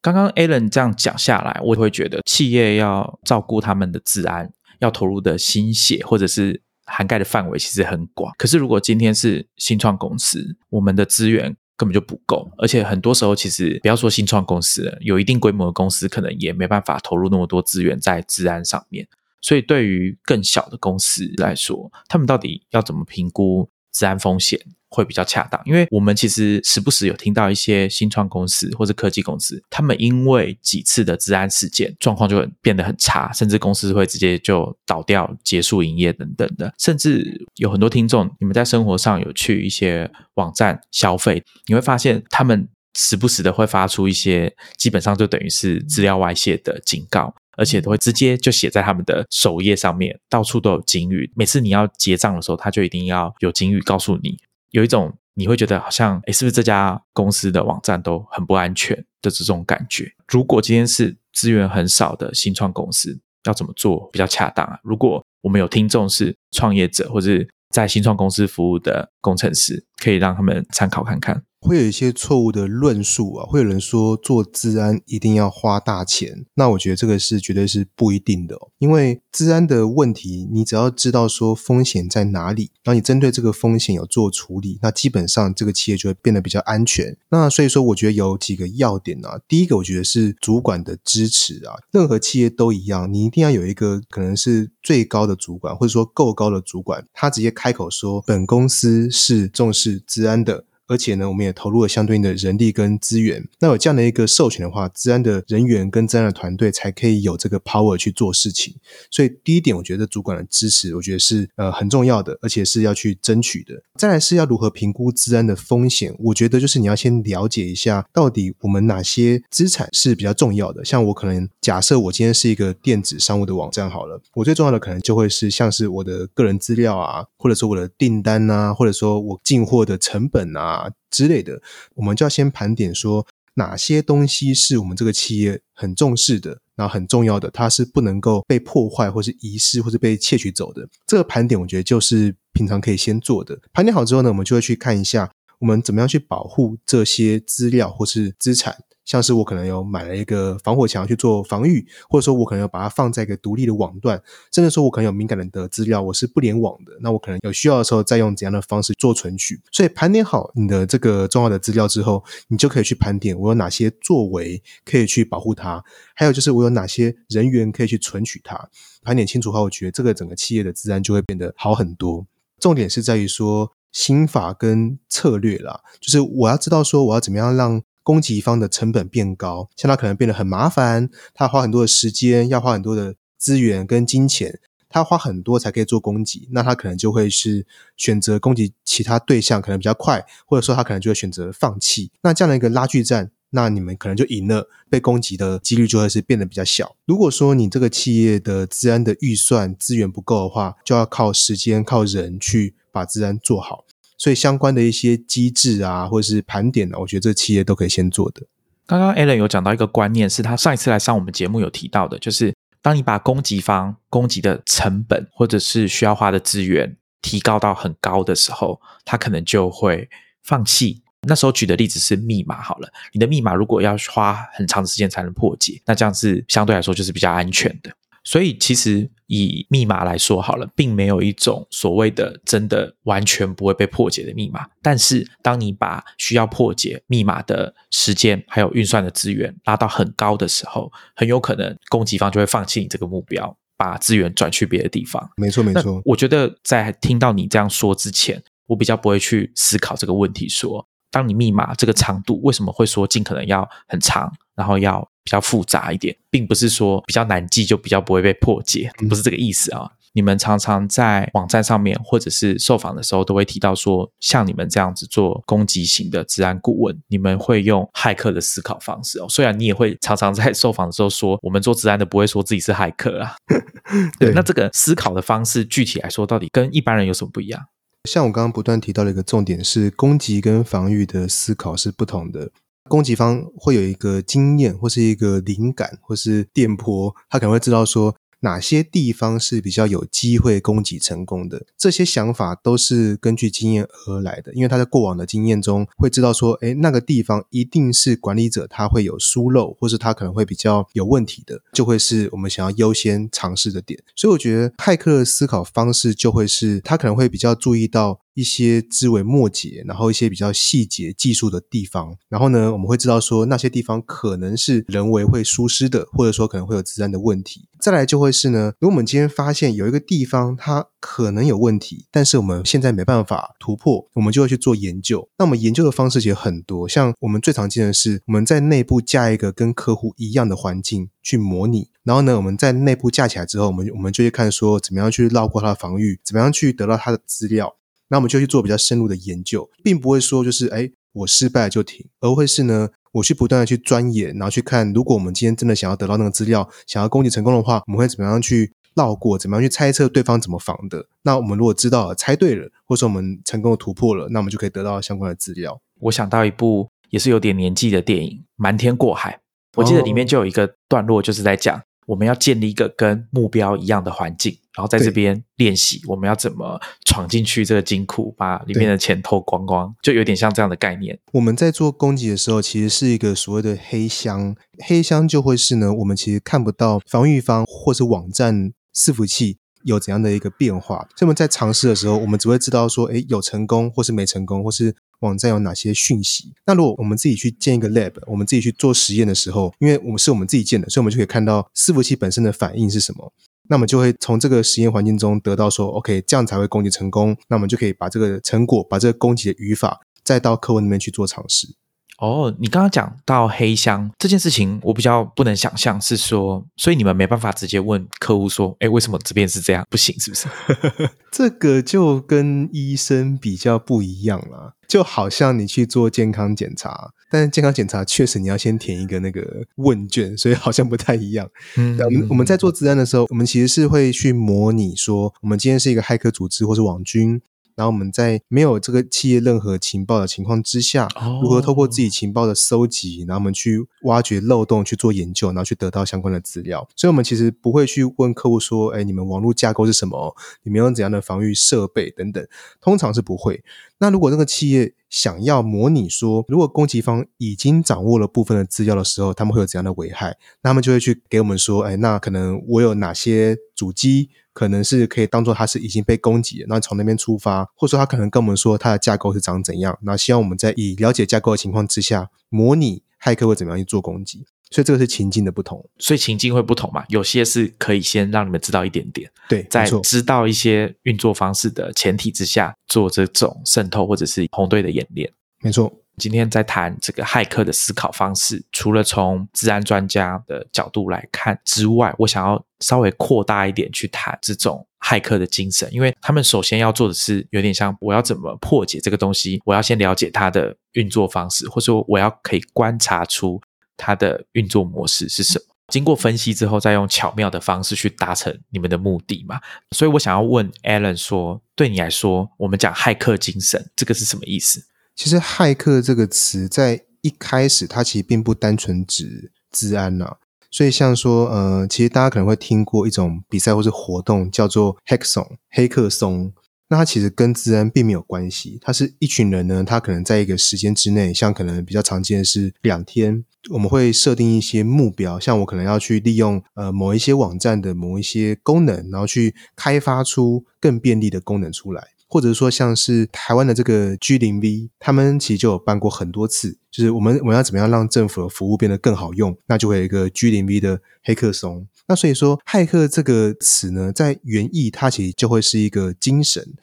Speaker 1: 刚刚 Alan 这样讲下来，我会觉得企业要照顾他们的治安，要投入的心血或者是涵盖的范围其实很广。可是如果今天是新创公司，我们的资源根本就不够，而且很多时候其实不要说新创公司了，有一定规模的公司可能也没办法投入那么多资源在治安上面。所以对于更小的公司来说，他们到底要怎么评估治安风险？会比较恰当，因为我们其实时不时有听到一些新创公司或者科技公司，他们因为几次的治安事件，状况就很变得很差，甚至公司会直接就倒掉、结束营业等等的。甚至有很多听众，你们在生活上有去一些网站消费，你会发现他们时不时的会发出一些，基本上就等于是资料外泄的警告，而且都会直接就写在他们的首页上面，到处都有警语。每次你要结账的时候，他就一定要有警语告诉你。有一种你会觉得好像，哎，是不是这家公司的网站都很不安全的这种感觉？如果今天是资源很少的新创公司，要怎么做比较恰当啊？如果我们有听众是创业者，或者在新创公司服务的工程师，可以让他们参考看看。
Speaker 2: 会有一些错误的论述啊，会有人说做治安一定要花大钱，那我觉得这个是绝对是不一定的，因为治安的问题，你只要知道说风险在哪里，然后你针对这个风险有做处理，那基本上这个企业就会变得比较安全。那所以说，我觉得有几个要点啊，第一个我觉得是主管的支持啊，任何企业都一样，你一定要有一个可能是最高的主管，或者说够高的主管，他直接开口说本公司是重视治安的。而且呢，我们也投入了相对应的人力跟资源。那有这样的一个授权的话，治安的人员跟治安的团队才可以有这个 power 去做事情。所以第一点，我觉得主管的支持，我觉得是呃很重要的，而且是要去争取的。再来是要如何评估治安的风险，我觉得就是你要先了解一下，到底我们哪些资产是比较重要的。像我可能假设我今天是一个电子商务的网站好了，我最重要的可能就会是像是我的个人资料啊，或者说我的订单啊，或者说我进货的成本啊。啊之类的，我们就要先盘点说哪些东西是我们这个企业很重视的，然后很重要的，它是不能够被破坏，或是遗失，或是被窃取走的。这个盘点，我觉得就是平常可以先做的。盘点好之后呢，我们就会去看一下，我们怎么样去保护这些资料或是资产。像是我可能有买了一个防火墙去做防御，或者说我可能要把它放在一个独立的网段，甚至说我可能有敏感的资料，我是不联网的，那我可能有需要的时候再用怎样的方式做存取。所以盘点好你的这个重要的资料之后，你就可以去盘点我有哪些作为可以去保护它，还有就是我有哪些人员可以去存取它。盘点清楚后，我觉得这个整个企业的治安就会变得好很多。重点是在于说心法跟策略啦，就是我要知道说我要怎么样让。供给方的成本变高，像他可能变得很麻烦，他花很多的时间，要花很多的资源跟金钱，他花很多才可以做供给，那他可能就会是选择供给其他对象，可能比较快，或者说他可能就会选择放弃。那这样的一个拉锯战，那你们可能就赢了，被攻击的几率就会是变得比较小。如果说你这个企业的治安的预算资源不够的话，就要靠时间、靠人去把治安做好。所以相关的一些机制啊，或者是盘点呢，我觉得这企业都可以先做的。
Speaker 1: 刚刚 Alan 有讲到一个观念，是他上一次来上我们节目有提到的，就是当你把攻击方攻击的成本或者是需要花的资源提高到很高的时候，他可能就会放弃。那时候举的例子是密码好了，你的密码如果要花很长时间才能破解，那这样是相对来说就是比较安全的。所以其实以密码来说好了，并没有一种所谓的真的完全不会被破解的密码。但是当你把需要破解密码的时间还有运算的资源拉到很高的时候，很有可能攻击方就会放弃你这个目标，把资源转去别的地方。
Speaker 2: 没错，没错。
Speaker 1: 我觉得在听到你这样说之前。我比较不会去思考这个问题说。当你密码这个长度为什么会说尽可能要很长，然后要比较复杂一点，并不是说比较难记就比较不会被破解，不是这个意思啊。你们常常在网站上面或者是受访的时候都会提到说，像你们这样子做攻击型的治安顾问，你们会用骇客的思考方式哦。虽然你也会常常在受访的时候说，我们做治安的不会说自己是骇客啊。(laughs) 对，那这个思考的方式具体来说，到底跟一般人有什么不一样？
Speaker 2: 像我刚刚不断提到的一个重点是，攻击跟防御的思考是不同的。攻击方会有一个经验，或是一个灵感，或是电波，他可能会知道说。哪些地方是比较有机会攻击成功的？这些想法都是根据经验而来的，因为他在过往的经验中会知道说，哎，那个地方一定是管理者他会有疏漏，或是他可能会比较有问题的，就会是我们想要优先尝试的点。所以我觉得骇客的思考方式就会是他可能会比较注意到。一些枝微末节，然后一些比较细节技术的地方，然后呢，我们会知道说那些地方可能是人为会疏失的，或者说可能会有自然的问题。再来就会是呢，如果我们今天发现有一个地方它可能有问题，但是我们现在没办法突破，我们就会去做研究。那我们研究的方式其实很多，像我们最常见的是我们在内部架一个跟客户一样的环境去模拟，然后呢，我们在内部架起来之后，我们我们就去看说怎么样去绕过它的防御，怎么样去得到它的资料。那我们就去做比较深入的研究，并不会说就是哎，我失败就停，而会是呢，我去不断的去钻研，然后去看，如果我们今天真的想要得到那个资料，想要攻击成功的话，我们会怎么样去绕过，怎么样去猜测对方怎么防的？那我们如果知道了，猜对了，或者说我们成功的突破了，那我们就可以得到相关的资料。
Speaker 1: 我想到一部也是有点年纪的电影《瞒天过海》，我记得里面就有一个段落，就是在讲。我们要建立一个跟目标一样的环境，然后在这边练习我们要怎么闯进去这个金库，把里面的钱偷光光，就有点像这样的概念。
Speaker 2: 我们在做攻击的时候，其实是一个所谓的黑箱，黑箱就会是呢，我们其实看不到防御方或是网站伺服器有怎样的一个变化，所以我们在尝试的时候，我们只会知道说，哎，有成功或是没成功，或是。网站有哪些讯息？那如果我们自己去建一个 lab，我们自己去做实验的时候，因为我们是我们自己建的，所以我们就可以看到伺服器本身的反应是什么。那么就会从这个实验环境中得到说，OK，这样才会攻击成功。那我们就可以把这个成果，把这个攻击的语法，再到客户那边去做尝试。
Speaker 1: 哦，你刚刚讲到黑箱这件事情，我比较不能想象，是说，所以你们没办法直接问客户说，哎，为什么这边是这样？不行，是不是？(laughs)
Speaker 2: 这个就跟医生比较不一样了，就好像你去做健康检查，但是健康检查确实你要先填一个那个问卷，所以好像不太一样。嗯，我们我们在做治安的时候，我们其实是会去模拟说，我们今天是一个骇客组织或是网军。然后我们在没有这个企业任何情报的情况之下，如何透过自己情报的搜集，然后我们去挖掘漏洞去做研究，然后去得到相关的资料。所以，我们其实不会去问客户说：“哎，你们网络架构是什么？你们用怎样的防御设备等等？”通常是不会。那如果那个企业想要模拟说，如果攻击方已经掌握了部分的资料的时候，他们会有怎样的危害？那他们就会去给我们说：“哎，那可能我有哪些主机？”可能是可以当做它是已经被攻击了，那从那边出发，或者说他可能跟我们说它的架构是长怎样，那希望我们在以了解架构的情况之下，模拟骇客会怎么样去做攻击。所以这个是情境的不同，
Speaker 1: 所以情境会不同嘛？有些是可以先让你们知道一点点，
Speaker 2: 对，
Speaker 1: 在知道一些运作方式的前提之下，做这种渗透或者是红队的演练，
Speaker 2: 没错。
Speaker 1: 今天在谈这个骇客的思考方式，除了从治安专家的角度来看之外，我想要稍微扩大一点去谈这种骇客的精神，因为他们首先要做的是有点像我要怎么破解这个东西，我要先了解它的运作方式，或者说我要可以观察出它的运作模式是什么，经过分析之后，再用巧妙的方式去达成你们的目的嘛。所以我想要问 Alan 说，对你来说，我们讲骇客精神，这个是什么意思？
Speaker 2: 其实“骇客”这个词在一开始，它其实并不单纯指治安呐。所以，像说，呃，其实大家可能会听过一种比赛或是活动，叫做 “Hackathon” 黑客松。那它其实跟治安并没有关系。它是一群人呢，他可能在一个时间之内，像可能比较常见的是两天，我们会设定一些目标，像我可能要去利用呃某一些网站的某一些功能，然后去开发出更便利的功能出来。或者说，像是台湾的这个 G 零 V，他们其实就有办过很多次，就是我们我们要怎么样让政府的服务变得更好用，那就会有一个 G 零 V 的黑客松。那所以说，骇客这个词呢，在原意它其实就会是一个精神，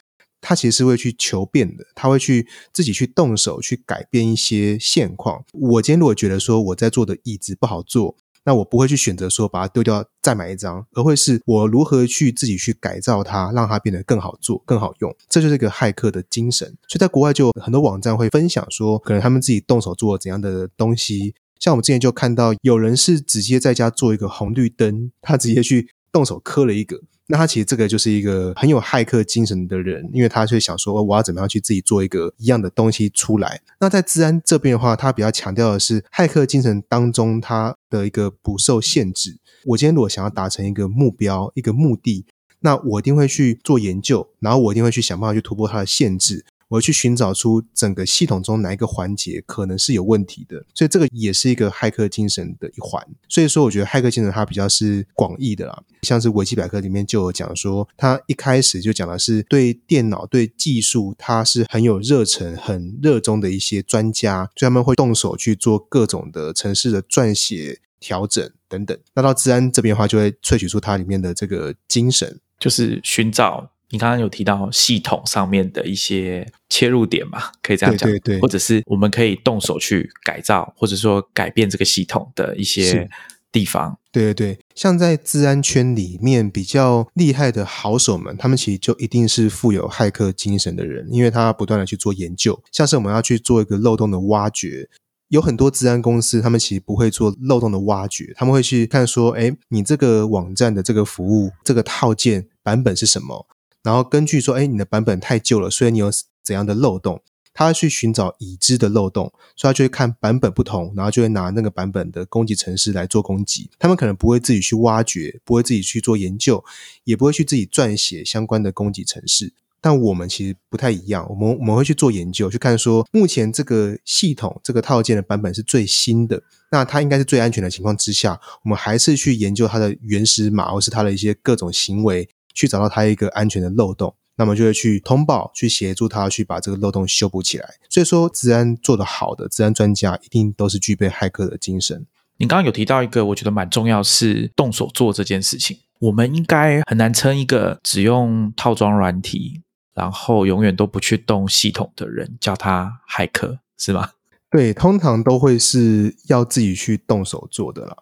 Speaker 2: 他其实是会去求变的，他会去自己去动手去改变一些现况。我今天如果觉得说我在做的椅子不好做，那我不会去选择说把它丢掉再买一张，而会是我如何去自己去改造它，让它变得更好做、更好用。这就是一个骇客的精神。所以在国外就很多网站会分享说，可能他们自己动手做怎样的东西。像我们之前就看到有人是直接在家做一个红绿灯，他直接去动手刻了一个。那他其实这个就是一个很有骇客精神的人，因为他就想说，我要怎么样去自己做一个一样的东西出来。那在治安这边的话，他比较强调的是骇客精神当中他的一个不受限制。我今天如果想要达成一个目标、一个目的，那我一定会去做研究，然后我一定会去想办法去突破它的限制。我去寻找出整个系统中哪一个环节可能是有问题的，所以这个也是一个骇客精神的一环。所以说，我觉得骇客精神它比较是广义的啦，像是维基百科里面就有讲说，他一开始就讲的是对电脑、对技术，他是很有热忱、很热衷的一些专家，所以他们会动手去做各种的城市的撰写、调整等等。那到治安这边的话，就会萃取出它里面的这个精神，
Speaker 1: 就是寻找。你刚刚有提到系统上面的一些切入点嘛？可以这样讲，
Speaker 2: 对对，
Speaker 1: 或者是我们可以动手去改造，或者说改变这个系统的一些地方。
Speaker 2: 对对对，像在治安圈里面比较厉害的好手们，他们其实就一定是富有骇客精神的人，因为他不断的去做研究。像是我们要去做一个漏洞的挖掘，有很多治安公司，他们其实不会做漏洞的挖掘，他们会去看说，哎，你这个网站的这个服务这个套件版本是什么？然后根据说，哎，你的版本太旧了，所以你有怎样的漏洞？他去寻找已知的漏洞，所以他就会看版本不同，然后就会拿那个版本的攻击程式来做攻击。他们可能不会自己去挖掘，不会自己去做研究，也不会去自己撰写相关的攻击程式。但我们其实不太一样，我们我们会去做研究，去看说目前这个系统这个套件的版本是最新的，那它应该是最安全的情况之下，我们还是去研究它的原始码，或是它的一些各种行为。去找到它一个安全的漏洞，那么就会去通报，去协助他去把这个漏洞修补起来。所以说，治安做得好的治安专家，一定都是具备骇客的精神。
Speaker 1: 你刚刚有提到一个，我觉得蛮重要，是动手做这件事情。我们应该很难称一个只用套装软体，然后永远都不去动系统的人，叫他骇客，是吗？
Speaker 2: 对，通常都会是要自己去动手做的啦。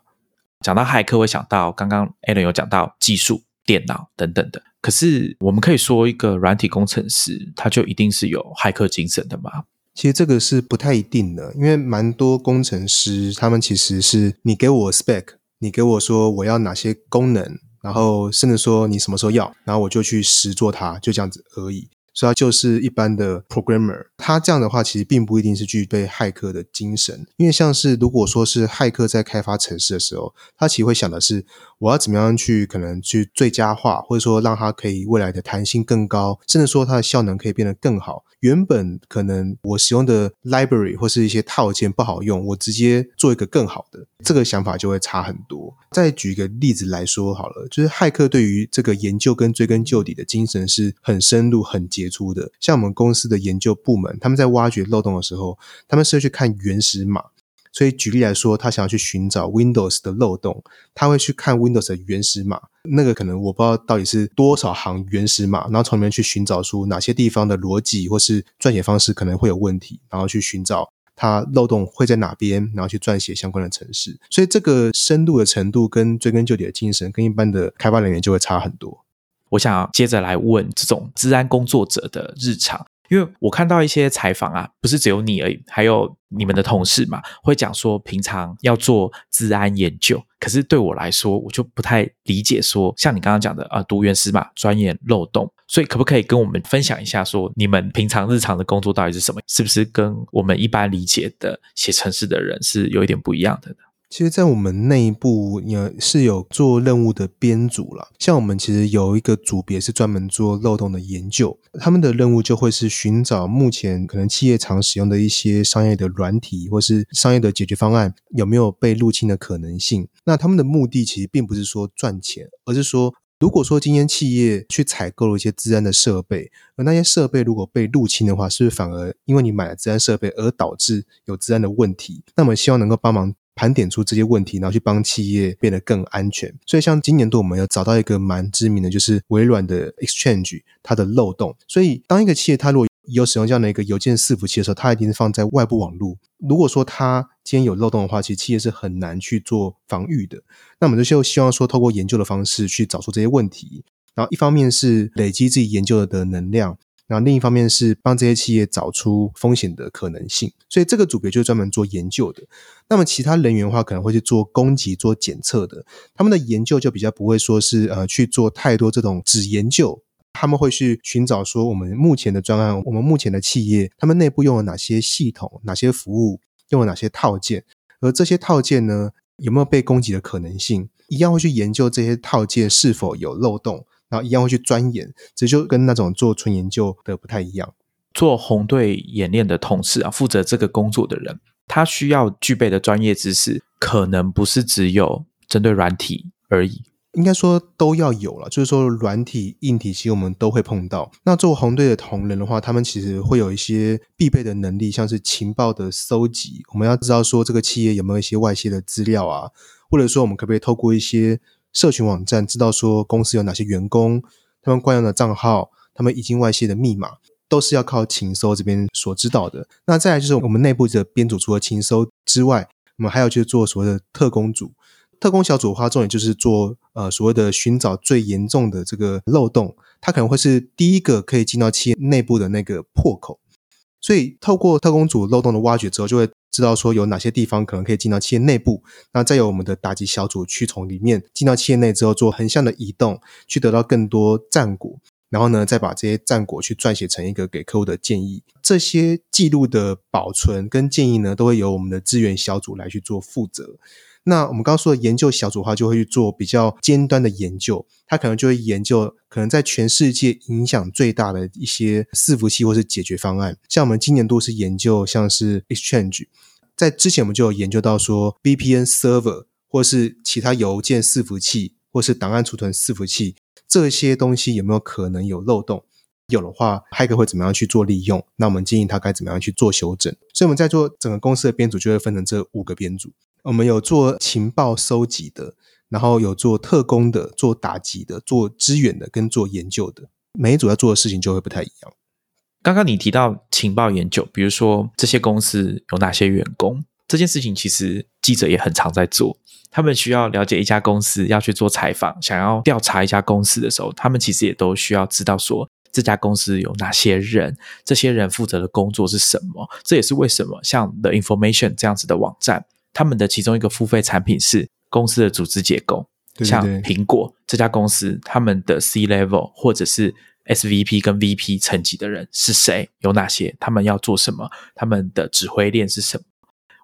Speaker 1: 讲到骇客，会想到刚刚 Alan 有讲到技术。电脑等等的，可是我们可以说一个软体工程师，他就一定是有骇客精神的吗？
Speaker 2: 其实这个是不太一定的，因为蛮多工程师，他们其实是你给我 spec，你给我说我要哪些功能，然后甚至说你什么时候要，然后我就去实做它，就这样子而已。所以他就是一般的 programmer，他这样的话其实并不一定是具备骇客的精神，因为像是如果说是骇客在开发城市的时候，他其实会想的是我要怎么样去可能去最佳化，或者说让它可以未来的弹性更高，甚至说它的效能可以变得更好。原本可能我使用的 library 或是一些套件不好用，我直接做一个更好的，这个想法就会差很多。再举一个例子来说好了，就是骇客对于这个研究跟追根究底的精神是很深入、很杰出的。像我们公司的研究部门，他们在挖掘漏洞的时候，他们是去看原始码。所以举例来说，他想要去寻找 Windows 的漏洞，他会去看 Windows 的原始码。那个可能我不知道到底是多少行原始码，然后从里面去寻找出哪些地方的逻辑或是撰写方式可能会有问题，然后去寻找它漏洞会在哪边，然后去撰写相关的程式。所以这个深度的程度跟追根究底的精神，跟一般的开发人员就会差很多。
Speaker 1: 我想接着来问这种治安工作者的日常。因为我看到一些采访啊，不是只有你而已，还有你们的同事嘛，会讲说平常要做治安研究。可是对我来说，我就不太理解说，像你刚刚讲的啊，读原始码、钻研漏洞。所以可不可以跟我们分享一下，说你们平常日常的工作到底是什么？是不是跟我们一般理解的写程式的人是有一点不一样的呢？
Speaker 2: 其实，在我们内部也是有做任务的编组了。像我们其实有一个组别是专门做漏洞的研究，他们的任务就会是寻找目前可能企业常使用的一些商业的软体或是商业的解决方案有没有被入侵的可能性。那他们的目的其实并不是说赚钱，而是说，如果说今天企业去采购了一些治安的设备，而那些设备如果被入侵的话，是不是反而因为你买了治安设备而导致有治安的问题？那么希望能够帮忙。盘点出这些问题，然后去帮企业变得更安全。所以像今年度我们有找到一个蛮知名的，就是微软的 Exchange 它的漏洞。所以当一个企业它如果有使用这样的一个邮件伺服器的时候，它一定是放在外部网络。如果说它今天有漏洞的话，其实企业是很难去做防御的。那我们就希望说，透过研究的方式去找出这些问题，然后一方面是累积自己研究的能量，然后另一方面是帮这些企业找出风险的可能性。所以这个组别就是专门做研究的。那么其他人员的话，可能会去做攻击、做检测的。他们的研究就比较不会说是呃去做太多这种只研究。他们会去寻找说，我们目前的专案，我们目前的企业，他们内部用了哪些系统、哪些服务，用了哪些套件，而这些套件呢，有没有被攻击的可能性？一样会去研究这些套件是否有漏洞，然后一样会去钻研。这就跟那种做纯研究的不太一样。
Speaker 1: 做红队演练的同事啊，负责这个工作的人，他需要具备的专业知识，可能不是只有针对软体而已。
Speaker 2: 应该说都要有了，就是说软体、硬体其实我们都会碰到。那做红队的同仁的话，他们其实会有一些必备的能力，像是情报的搜集。我们要知道说这个企业有没有一些外泄的资料啊，或者说我们可不可以透过一些社群网站，知道说公司有哪些员工，他们惯用的账号，他们已经外泄的密码，都是要靠情搜这边所知道的。那再来就是我们内部的编组，除了情搜之外，我们还有就是做所谓的特工组。特工小组的话，重点就是做呃所谓的寻找最严重的这个漏洞，它可能会是第一个可以进到企业内部的那个破口。所以透过特工组漏洞的挖掘之后，就会知道说有哪些地方可能可以进到企业内部。那再由我们的打击小组去从里面进到企业内之后，做横向的移动，去得到更多战果，然后呢再把这些战果去撰写成一个给客户的建议。这些记录的保存跟建议呢，都会由我们的资源小组来去做负责。那我们刚刚说的研究小组的话，就会去做比较尖端的研究，他可能就会研究可能在全世界影响最大的一些伺服器或是解决方案。像我们今年度是研究像是 Exchange，在之前我们就有研究到说 VPN Server 或是其他邮件伺服器或是档案储存伺服器这些东西有没有可能有漏洞？有的话，Hacker 会怎么样去做利用？那我们建议他该怎么样去做修正？所以我们在做整个公司的编组就会分成这五个编组。我们有做情报收集的，然后有做特工的，做打击的，做支援的，跟做研究的。每一组要做的事情就会不太一样。
Speaker 1: 刚刚你提到情报研究，比如说这些公司有哪些员工，这件事情其实记者也很常在做。他们需要了解一家公司，要去做采访，想要调查一家公司的时候，他们其实也都需要知道说这家公司有哪些人，这些人负责的工作是什么。这也是为什么像 The Information 这样子的网站。他们的其中一个付费产品是公司的组织结构，像苹果这家公司，他们的 C level 或者是 SVP 跟 VP 层级的人是谁？有哪些？他们要做什么？他们的指挥链是什么？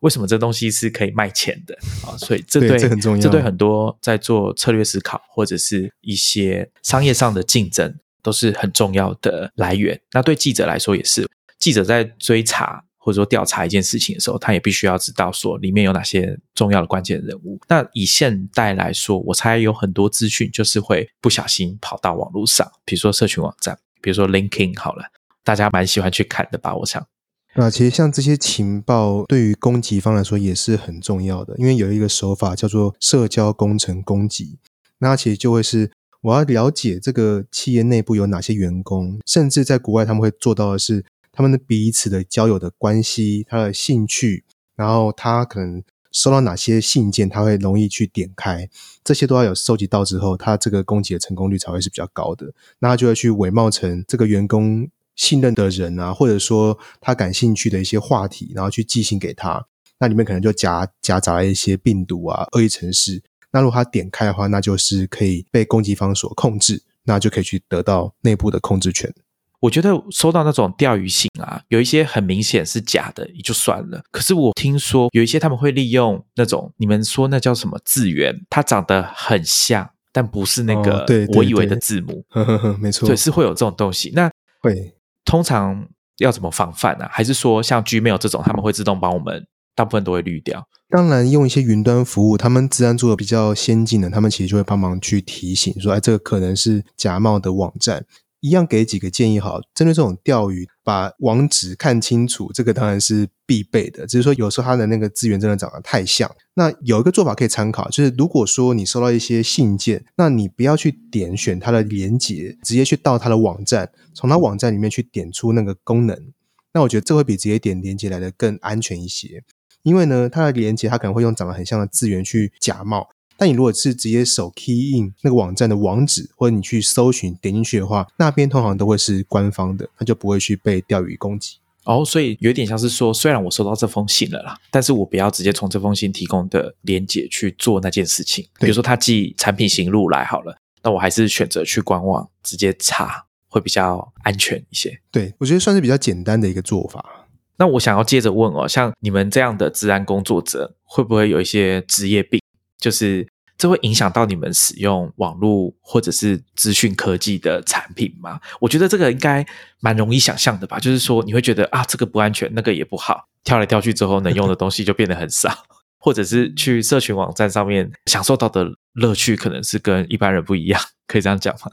Speaker 1: 为什么这东西是可以卖钱的啊？所以这对
Speaker 2: 这很重要，
Speaker 1: 这对很多在做策略思考或者是一些商业上的竞争都是很重要的来源。那对记者来说也是，记者在追查。或者说调查一件事情的时候，他也必须要知道说里面有哪些重要的关键人物。那以现代来说，我猜有很多资讯就是会不小心跑到网络上，比如说社群网站，比如说 linkin 好了，大家蛮喜欢去看的吧？我想，
Speaker 2: 那其实像这些情报对于攻击方来说也是很重要的，因为有一个手法叫做社交工程攻击，那其实就会是我要了解这个企业内部有哪些员工，甚至在国外他们会做到的是。他们的彼此的交友的关系，他的兴趣，然后他可能收到哪些信件，他会容易去点开，这些都要有收集到之后，他这个攻击的成功率才会是比较高的。那他就会去伪冒成这个员工信任的人啊，或者说他感兴趣的一些话题，然后去寄信给他。那里面可能就夹夹杂一些病毒啊、恶意程式。那如果他点开的话，那就是可以被攻击方所控制，那就可以去得到内部的控制权。
Speaker 1: 我觉得收到那种钓鱼信啊，有一些很明显是假的，也就算了。可是我听说有一些他们会利用那种你们说那叫什么字源，它长得很像，但不是那个我以为的字母。(laughs)
Speaker 2: 呵呵呵，没错，
Speaker 1: 对，是会有这种东西。那
Speaker 2: 会
Speaker 1: 通常要怎么防范呢？还是说像 Gmail 这种，他们会自动帮我们，大部分都会滤掉？
Speaker 2: 当然，用一些云端服务，他们自然做的比较先进的，他们其实就会帮忙去提醒说，哎，这个可能是假冒的网站。一样给几个建议哈。针对这种钓鱼，把网址看清楚，这个当然是必备的。只是说有时候它的那个资源真的长得太像。那有一个做法可以参考，就是如果说你收到一些信件，那你不要去点选它的连接，直接去到它的网站，从它网站里面去点出那个功能。那我觉得这会比直接点连接来的更安全一些，因为呢，它的连接它可能会用长得很像的资源去假冒。但你如果是直接手 key in 那个网站的网址，或者你去搜寻点进去的话，那边通常都会是官方的，它就不会去被钓鱼攻击。
Speaker 1: 哦，所以有点像是说，虽然我收到这封信了啦，但是我不要直接从这封信提供的连接去做那件事情。比如说他寄产品行录来好了，那我还是选择去官网直接查，会比较安全一些。
Speaker 2: 对我觉得算是比较简单的一个做法。
Speaker 1: 那我想要接着问哦，像你们这样的治安工作者，会不会有一些职业病？就是这会影响到你们使用网络或者是资讯科技的产品吗？我觉得这个应该蛮容易想象的吧。就是说你会觉得啊，这个不安全，那个也不好，跳来跳去之后能用的东西就变得很少，或者是去社群网站上面享受到的乐趣可能是跟一般人不一样，可以这样讲吗？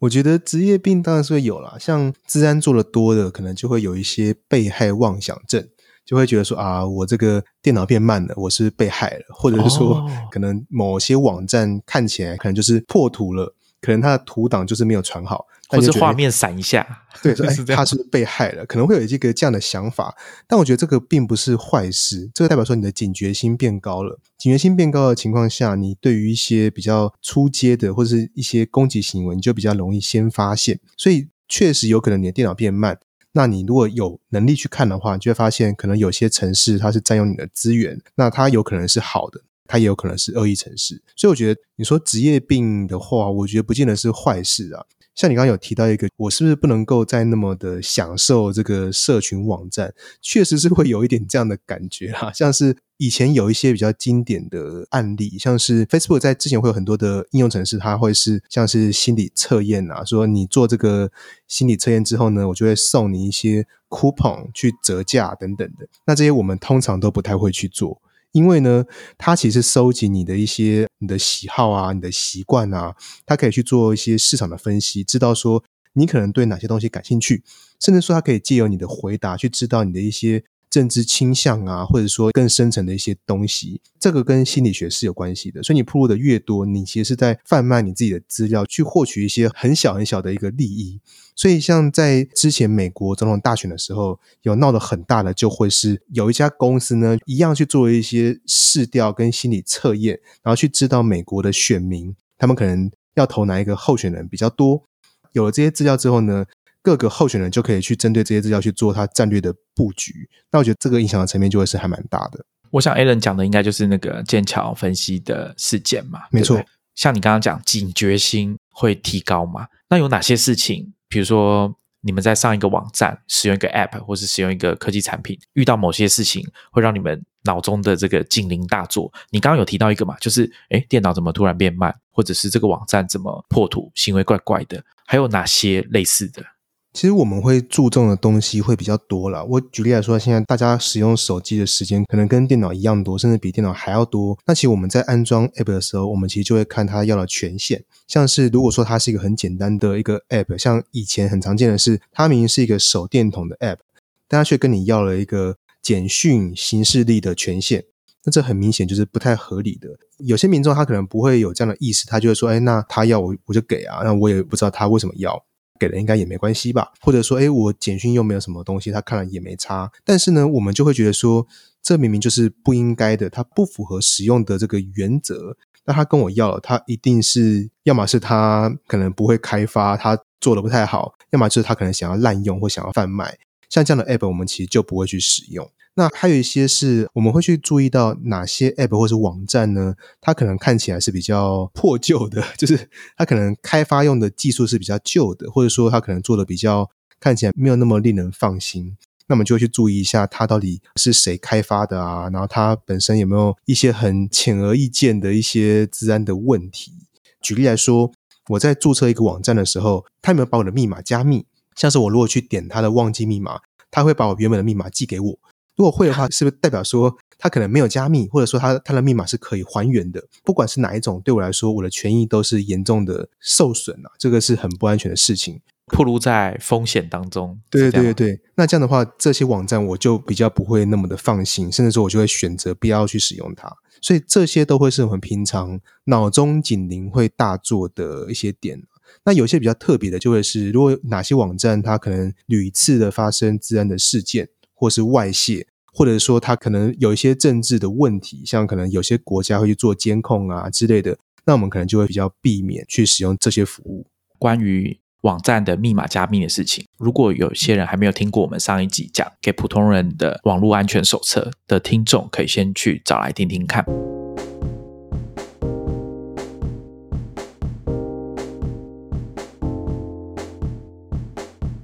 Speaker 2: 我觉得职业病当然是会有啦，像治安做的多的，可能就会有一些被害妄想症。就会觉得说啊，我这个电脑变慢了，我是被害了，或者是说，可能某些网站看起来可能就是破图了，可能它的图档就是没有传好，
Speaker 1: 或者画面闪一下，
Speaker 2: 对，(laughs) 他是被害了，可能会有这个这样的想法。但我觉得这个并不是坏事，这个代表说你的警觉心变高了。警觉心变高的情况下，你对于一些比较出街的或者是一些攻击行为，你就比较容易先发现。所以确实有可能你的电脑变慢。那你如果有能力去看的话，你就会发现可能有些城市它是占用你的资源，那它有可能是好的，它也有可能是恶意城市。所以我觉得你说职业病的话，我觉得不见得是坏事啊。像你刚刚有提到一个，我是不是不能够再那么的享受这个社群网站？确实是会有一点这样的感觉啊，像是以前有一些比较经典的案例，像是 Facebook 在之前会有很多的应用程式，它会是像是心理测验啊，说你做这个心理测验之后呢，我就会送你一些 coupon 去折价等等的。那这些我们通常都不太会去做。因为呢，它其实收集你的一些你的喜好啊、你的习惯啊，它可以去做一些市场的分析，知道说你可能对哪些东西感兴趣，甚至说它可以借由你的回答去知道你的一些。政治倾向啊，或者说更深层的一些东西，这个跟心理学是有关系的。所以你铺路的越多，你其实是在贩卖你自己的资料，去获取一些很小很小的一个利益。所以像在之前美国总统大选的时候，有闹得很大的，就会是有一家公司呢，一样去做一些试调跟心理测验，然后去知道美国的选民他们可能要投哪一个候选人比较多。有了这些资料之后呢？各个候选人就可以去针对这些资料去做他战略的布局，那我觉得这个影响的层面就会是还蛮大的。
Speaker 1: 我想 a l a n 讲的应该就是那个剑桥分析的事件嘛，
Speaker 2: 没错。
Speaker 1: 像你刚刚讲，警觉心会提高嘛？那有哪些事情？比如说你们在上一个网站使用一个 App，或是使用一个科技产品，遇到某些事情会让你们脑中的这个警铃大作？你刚刚有提到一个嘛，就是诶电脑怎么突然变慢，或者是这个网站怎么破图，行为怪怪的？还有哪些类似的？
Speaker 2: 其实我们会注重的东西会比较多了。我举例来说，现在大家使用手机的时间可能跟电脑一样多，甚至比电脑还要多。那其实我们在安装 App 的时候，我们其实就会看它要的权限。像是如果说它是一个很简单的一个 App，像以前很常见的是，它明明是一个手电筒的 App，但它却跟你要了一个简讯行事力的权限，那这很明显就是不太合理的。有些民众他可能不会有这样的意识，他就会说：“哎，那他要我我就给啊。”那我也不知道他为什么要。给了应该也没关系吧，或者说，哎，我简讯又没有什么东西，他看了也没差。但是呢，我们就会觉得说，这明明就是不应该的，它不符合使用的这个原则。那他跟我要了，他一定是要么是他可能不会开发，他做的不太好；要么就是他可能想要滥用或想要贩卖。像这样的 app，我们其实就不会去使用。那还有一些是我们会去注意到哪些 app 或是网站呢？它可能看起来是比较破旧的，(laughs) 就是它可能开发用的技术是比较旧的，或者说它可能做的比较看起来没有那么令人放心。那么就会去注意一下它到底是谁开发的啊？然后它本身有没有一些很显而易见的一些治安的问题？举例来说，我在注册一个网站的时候，它有没有把我的密码加密？像是我如果去点它的忘记密码，它会把我原本的密码寄给我。如果会的话，是不是代表说他可能没有加密，或者说他他的密码是可以还原的？不管是哪一种，对我来说，我的权益都是严重的受损啊，这个是很不安全的事情。
Speaker 1: 暴露在风险当中。
Speaker 2: 对对对对，那这样的话，这些网站我就比较不会那么的放心，甚至说我就会选择不要去使用它。所以这些都会是我们平常脑中警铃会大作的一些点。那有些比较特别的，就会是如果哪些网站它可能屡次的发生治安的事件，或是外泄，或者说它可能有一些政治的问题，像可能有些国家会去做监控啊之类的，那我们可能就会比较避免去使用这些服务。
Speaker 1: 关于网站的密码加密的事情，如果有些人还没有听过我们上一集讲给普通人的网络安全手册的听众，可以先去找来听听看。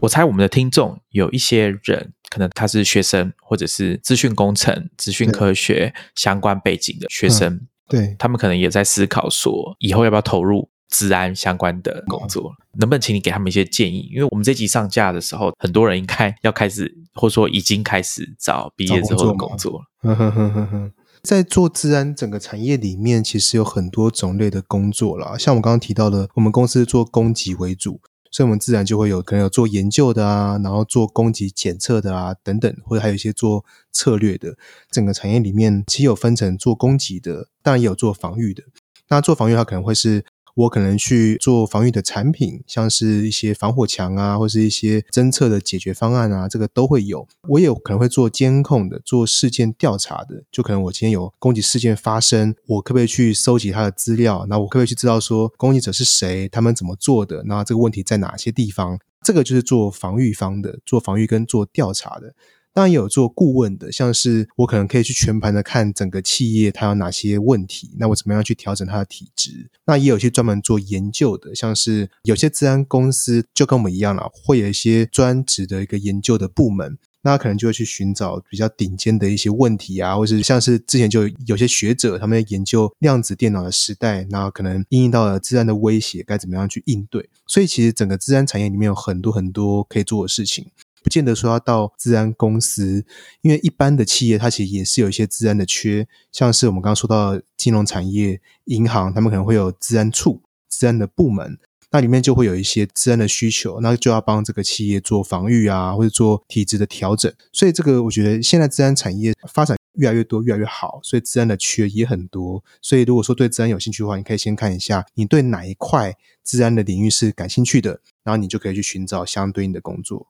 Speaker 1: 我猜我们的听众有一些人，可能他是学生，或者是资讯工程、资讯科学相关背景的学生，
Speaker 2: 对，
Speaker 1: 他们可能也在思考说，以后要不要投入治安相关的工作？能不能请你给他们一些建议？因为我们这集上架的时候，很多人应该要开始，或者说已经开始找毕业之后的工作了。
Speaker 2: 在做治安整个产业里面，其实有很多种类的工作啦。像我刚刚提到的，我们公司做攻击为主，所以我们自然就会有可能有做研究的啊，然后做攻击检测的啊等等，或者还有一些做策略的。整个产业里面，其实有分成做攻击的，当然也有做防御的。那做防御，它可能会是我可能去做防御的产品，像是一些防火墙啊，或是一些侦测的解决方案啊，这个都会有。我也有可能会做监控的，做事件调查的，就可能我今天有攻击事件发生，我可不可以去收集他的资料？那我可不可以去知道说攻击者是谁，他们怎么做的？那这个问题在哪些地方？这个就是做防御方的，做防御跟做调查的。当然也有做顾问的，像是我可能可以去全盘的看整个企业它有哪些问题，那我怎么样去调整它的体质？那也有一些专门做研究的，像是有些治安公司就跟我们一样啦，会有一些专职的一个研究的部门。那可能就会去寻找比较顶尖的一些问题啊，或是像是之前就有些学者他们在研究量子电脑的时代，那可能应用到了治安的威胁，该怎么样去应对？所以其实整个治安产业里面有很多很多可以做的事情。不见得说要到治安公司，因为一般的企业它其实也是有一些治安的缺，像是我们刚刚说到金融产业、银行，他们可能会有治安处、治安的部门，那里面就会有一些治安的需求，那就要帮这个企业做防御啊，或者做体制的调整。所以这个我觉得现在治安产业发展越来越多，越来越好，所以治安的缺也很多。所以如果说对治安有兴趣的话，你可以先看一下你对哪一块治安的领域是感兴趣的，然后你就可以去寻找相对应的工作。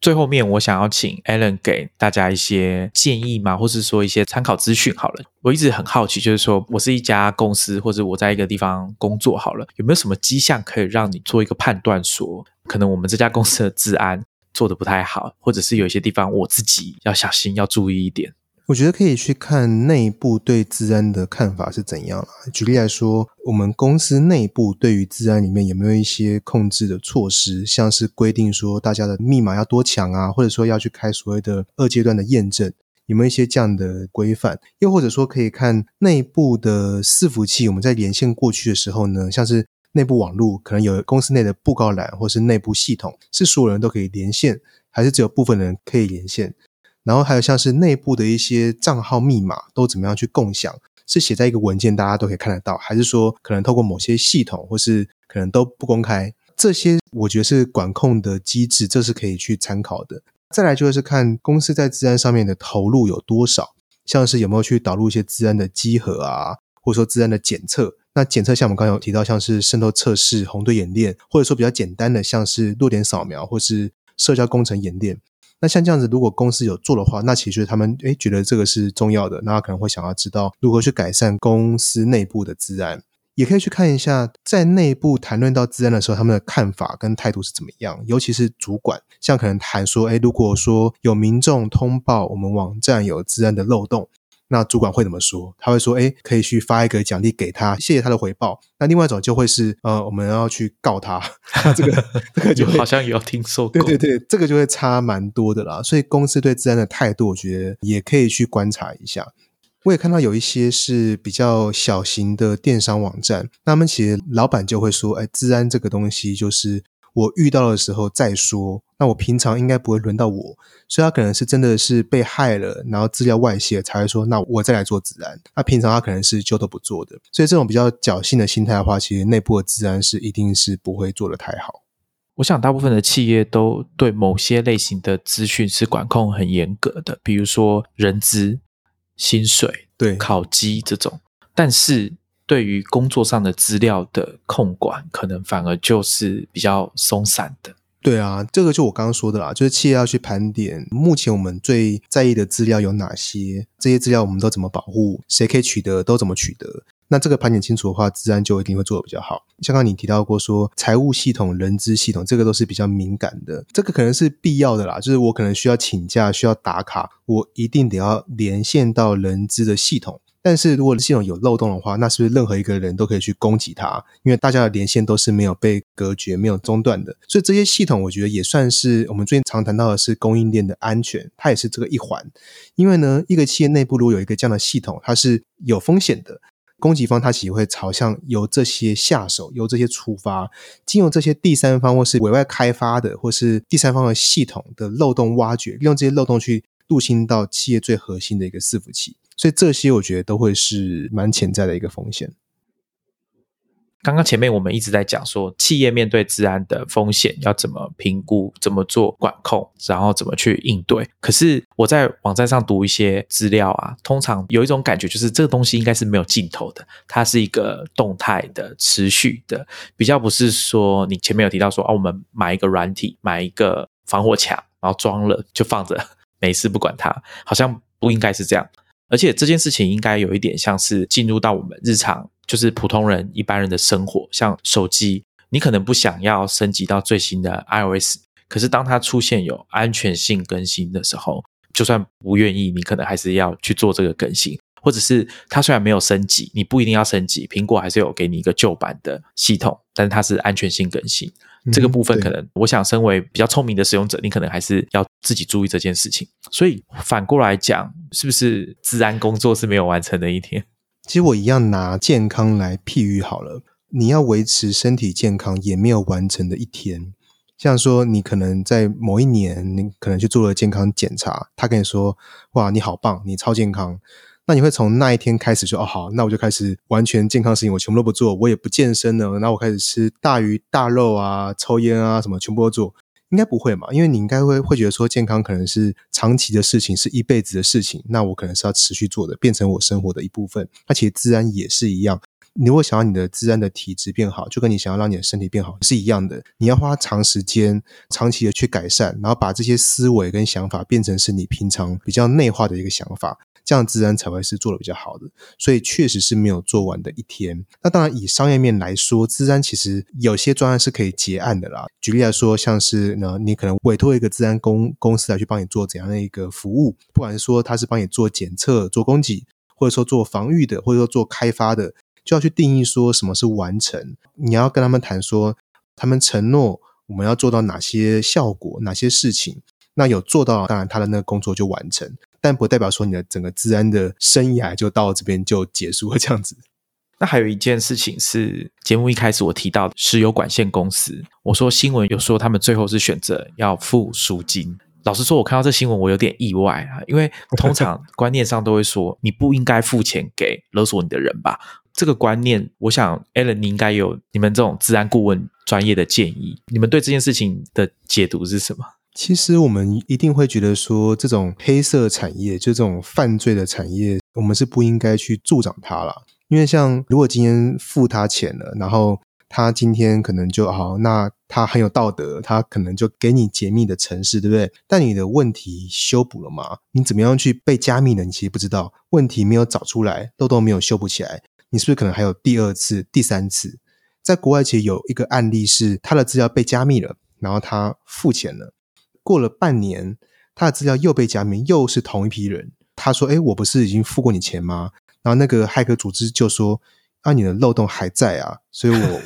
Speaker 1: 最后面，我想要请 Alan 给大家一些建议吗？或是说一些参考资讯好了。我一直很好奇，就是说我是一家公司，或者我在一个地方工作好了，有没有什么迹象可以让你做一个判断说可能我们这家公司的治安做的不太好，或者是有一些地方我自己要小心，要注意一点？
Speaker 2: 我觉得可以去看内部对治安的看法是怎样啦。举例来说，我们公司内部对于治安里面有没有一些控制的措施，像是规定说大家的密码要多强啊，或者说要去开所谓的二阶段的验证，有没有一些这样的规范？又或者说可以看内部的伺服器，我们在连线过去的时候呢，像是内部网络可能有公司内的布告栏或是内部系统，是所有人都可以连线，还是只有部分人可以连线？然后还有像是内部的一些账号密码都怎么样去共享？是写在一个文件，大家都可以看得到，还是说可能透过某些系统，或是可能都不公开？这些我觉得是管控的机制，这是可以去参考的。再来就是看公司在治安上面的投入有多少，像是有没有去导入一些治安的稽核啊，或者说治安的检测。那检测像我们刚刚有提到，像是渗透测试、红队演练，或者说比较简单的，像是弱点扫描或是社交工程演练。那像这样子，如果公司有做的话，那其实他们诶觉得这个是重要的，那可能会想要知道如何去改善公司内部的治安，也可以去看一下在内部谈论到治安的时候，他们的看法跟态度是怎么样。尤其是主管，像可能谈说，诶如果说有民众通报我们网站有治安的漏洞。那主管会怎么说？他会说：“哎，可以去发一个奖励给他，谢谢他的回报。”那另外一种就会是，呃，我们要去告他。这个 (laughs) 这个就
Speaker 1: 好像也要听说过。
Speaker 2: 对对对，这个就会差蛮多的啦。所以公司对治安的态度，我觉得也可以去观察一下。我也看到有一些是比较小型的电商网站，那么其实老板就会说：“哎，治安这个东西就是。”我遇到的时候再说，那我平常应该不会轮到我，所以他可能是真的是被害了，然后资料外泄才会说，那我再来做治安。那平常他可能是就都不做的，所以这种比较侥幸的心态的话，其实内部的治安是一定是不会做的太好。
Speaker 1: 我想大部分的企业都对某些类型的资讯是管控很严格的，比如说人资、薪水、
Speaker 2: 对
Speaker 1: 考绩这种。但是对于工作上的资料的控管，可能反而就是比较松散的。
Speaker 2: 对啊，这个就我刚刚说的啦，就是企业要去盘点目前我们最在意的资料有哪些，这些资料我们都怎么保护，谁可以取得，都怎么取得。那这个盘点清楚的话，自然就一定会做的比较好。像刚你提到过说，财务系统、人资系统，这个都是比较敏感的，这个可能是必要的啦。就是我可能需要请假，需要打卡，我一定得要连线到人资的系统。但是如果系统有漏洞的话，那是不是任何一个人都可以去攻击它？因为大家的连线都是没有被隔绝、没有中断的，所以这些系统我觉得也算是我们最近常谈到的是供应链的安全，它也是这个一环。因为呢，一个企业内部如果有一个这样的系统，它是有风险的。攻击方他其实会朝向由这些下手，由这些出发，经由这些第三方或是委外开发的，或是第三方的系统的漏洞挖掘，利用这些漏洞去入侵到企业最核心的一个伺服器。所以这些我觉得都会是蛮潜在的一个风险。
Speaker 1: 刚刚前面我们一直在讲说，企业面对治安的风险要怎么评估、怎么做管控，然后怎么去应对。可是我在网站上读一些资料啊，通常有一种感觉，就是这个东西应该是没有尽头的，它是一个动态的、持续的，比较不是说你前面有提到说啊，我们买一个软体、买一个防火墙，然后装了就放着，(laughs) 没事不管它，好像不应该是这样。而且这件事情应该有一点像是进入到我们日常，就是普通人一般人的生活，像手机，你可能不想要升级到最新的 iOS，可是当它出现有安全性更新的时候，就算不愿意，你可能还是要去做这个更新，或者是它虽然没有升级，你不一定要升级，苹果还是有给你一个旧版的系统，但是它是安全性更新。这个部分可能，我想身为比较聪明的使用者，你可能还是要自己注意这件事情。所以反过来讲，是不是治安工作是没有完成的一天？
Speaker 2: 其实我一样拿健康来譬喻好了，你要维持身体健康也没有完成的一天。像说你可能在某一年，你可能去做了健康检查，他跟你说：“哇，你好棒，你超健康。”那你会从那一天开始说哦好，那我就开始完全健康事情，我全部都不做，我也不健身了。那我开始吃大鱼大肉啊，抽烟啊，什么全部都做，应该不会嘛？因为你应该会会觉得说健康可能是长期的事情，是一辈子的事情。那我可能是要持续做的，变成我生活的一部分。那其实自然也是一样，你如果想要你的自然的体质变好，就跟你想要让你的身体变好是一样的。你要花长时间、长期的去改善，然后把这些思维跟想法变成是你平常比较内化的一个想法。这样自然才会是做的比较好的，所以确实是没有做完的一天。那当然，以商业面来说，自然其实有些专案是可以结案的啦。举例来说，像是呢，你可能委托一个自然公公司来去帮你做怎样的一个服务，不管是说他是帮你做检测、做供给，或者说做防御的，或者说做开发的，就要去定义说什么是完成。你要跟他们谈说，他们承诺我们要做到哪些效果、哪些事情，那有做到，当然他的那个工作就完成。但不代表说你的整个治安的生涯就到这边就结束了这样子。
Speaker 1: 那还有一件事情是，节目一开始我提到石油管线公司，我说新闻有说他们最后是选择要付赎金。老实说，我看到这新闻我有点意外啊，因为通常 (laughs) 观念上都会说你不应该付钱给勒索你的人吧。这个观念，我想 Allen 你应该有你们这种治安顾问专业的建议。你们对这件事情的解读是什么？
Speaker 2: 其实我们一定会觉得说，这种黑色产业，就这种犯罪的产业，我们是不应该去助长它了。因为像如果今天付他钱了，然后他今天可能就好，那他很有道德，他可能就给你解密的城市，对不对？但你的问题修补了吗？你怎么样去被加密呢？你其实不知道，问题没有找出来，漏洞没有修补起来，你是不是可能还有第二次、第三次？在国外其实有一个案例是，他的资料被加密了，然后他付钱了。过了半年，他的资料又被加密，又是同一批人。他说：“哎，我不是已经付过你钱吗？”然后那个骇客组织就说：“啊，你的漏洞还在啊，所以我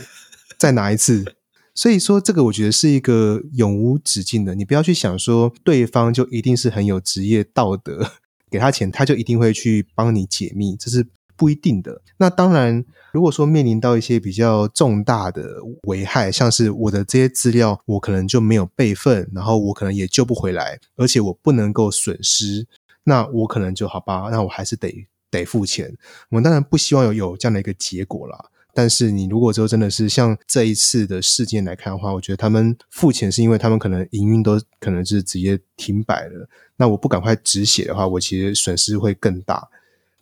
Speaker 2: 再拿一次。”所以说，这个我觉得是一个永无止境的。你不要去想说对方就一定是很有职业道德，给他钱他就一定会去帮你解密，这是不一定的。那当然。如果说面临到一些比较重大的危害，像是我的这些资料，我可能就没有备份，然后我可能也救不回来，而且我不能够损失，那我可能就好吧，那我还是得得付钱。我们当然不希望有有这样的一个结果啦。但是你如果说真的是像这一次的事件来看的话，我觉得他们付钱是因为他们可能营运都可能是直接停摆了。那我不赶快止血的话，我其实损失会更大。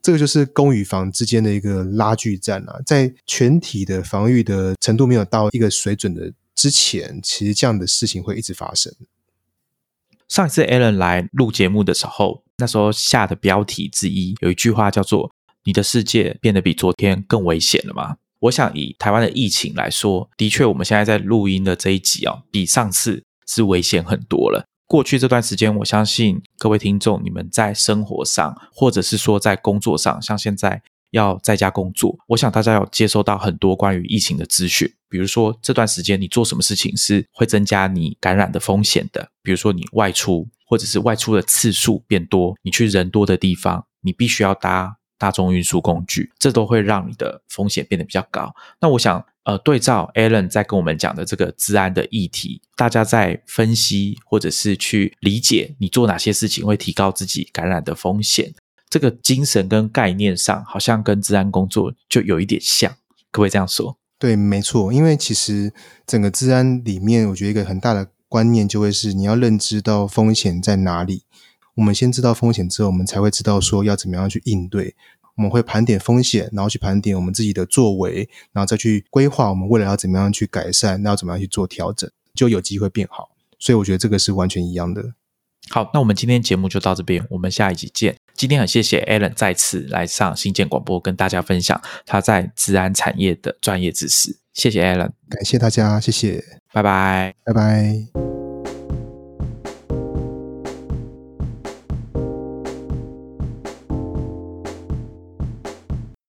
Speaker 2: 这个就是攻与防之间的一个拉锯战啊，在全体的防御的程度没有到一个水准的之前，其实这样的事情会一直发生。
Speaker 1: 上一次 Alan 来录节目的时候，那时候下的标题之一有一句话叫做“你的世界变得比昨天更危险了吗？”我想以台湾的疫情来说，的确我们现在在录音的这一集啊，比上次是危险很多了。过去这段时间，我相信各位听众，你们在生活上，或者是说在工作上，像现在要在家工作，我想大家有接收到很多关于疫情的资讯。比如说这段时间你做什么事情是会增加你感染的风险的？比如说你外出，或者是外出的次数变多，你去人多的地方，你必须要搭大众运输工具，这都会让你的风险变得比较高。那我想，呃，对照 Alan 在跟我们讲的这个治安的议题，大家在分析或者是去理解你做哪些事情会提高自己感染的风险，这个精神跟概念上，好像跟治安工作就有一点像，可不可以这样说？
Speaker 2: 对，没错，因为其实整个治安里面，我觉得一个很大的观念就会是你要认知到风险在哪里。我们先知道风险之后，我们才会知道说要怎么样去应对。我们会盘点风险，然后去盘点我们自己的作为，然后再去规划我们未来要怎么样去改善，那要怎么样去做调整，就有机会变好。所以我觉得这个是完全一样的。
Speaker 1: 好，那我们今天节目就到这边，我们下一集见。今天很谢谢 Alan 再次来上新建广播，跟大家分享他在治安产业的专业知识。谢谢 Alan，
Speaker 2: 感谢大家，谢谢，
Speaker 1: 拜拜，
Speaker 2: 拜拜。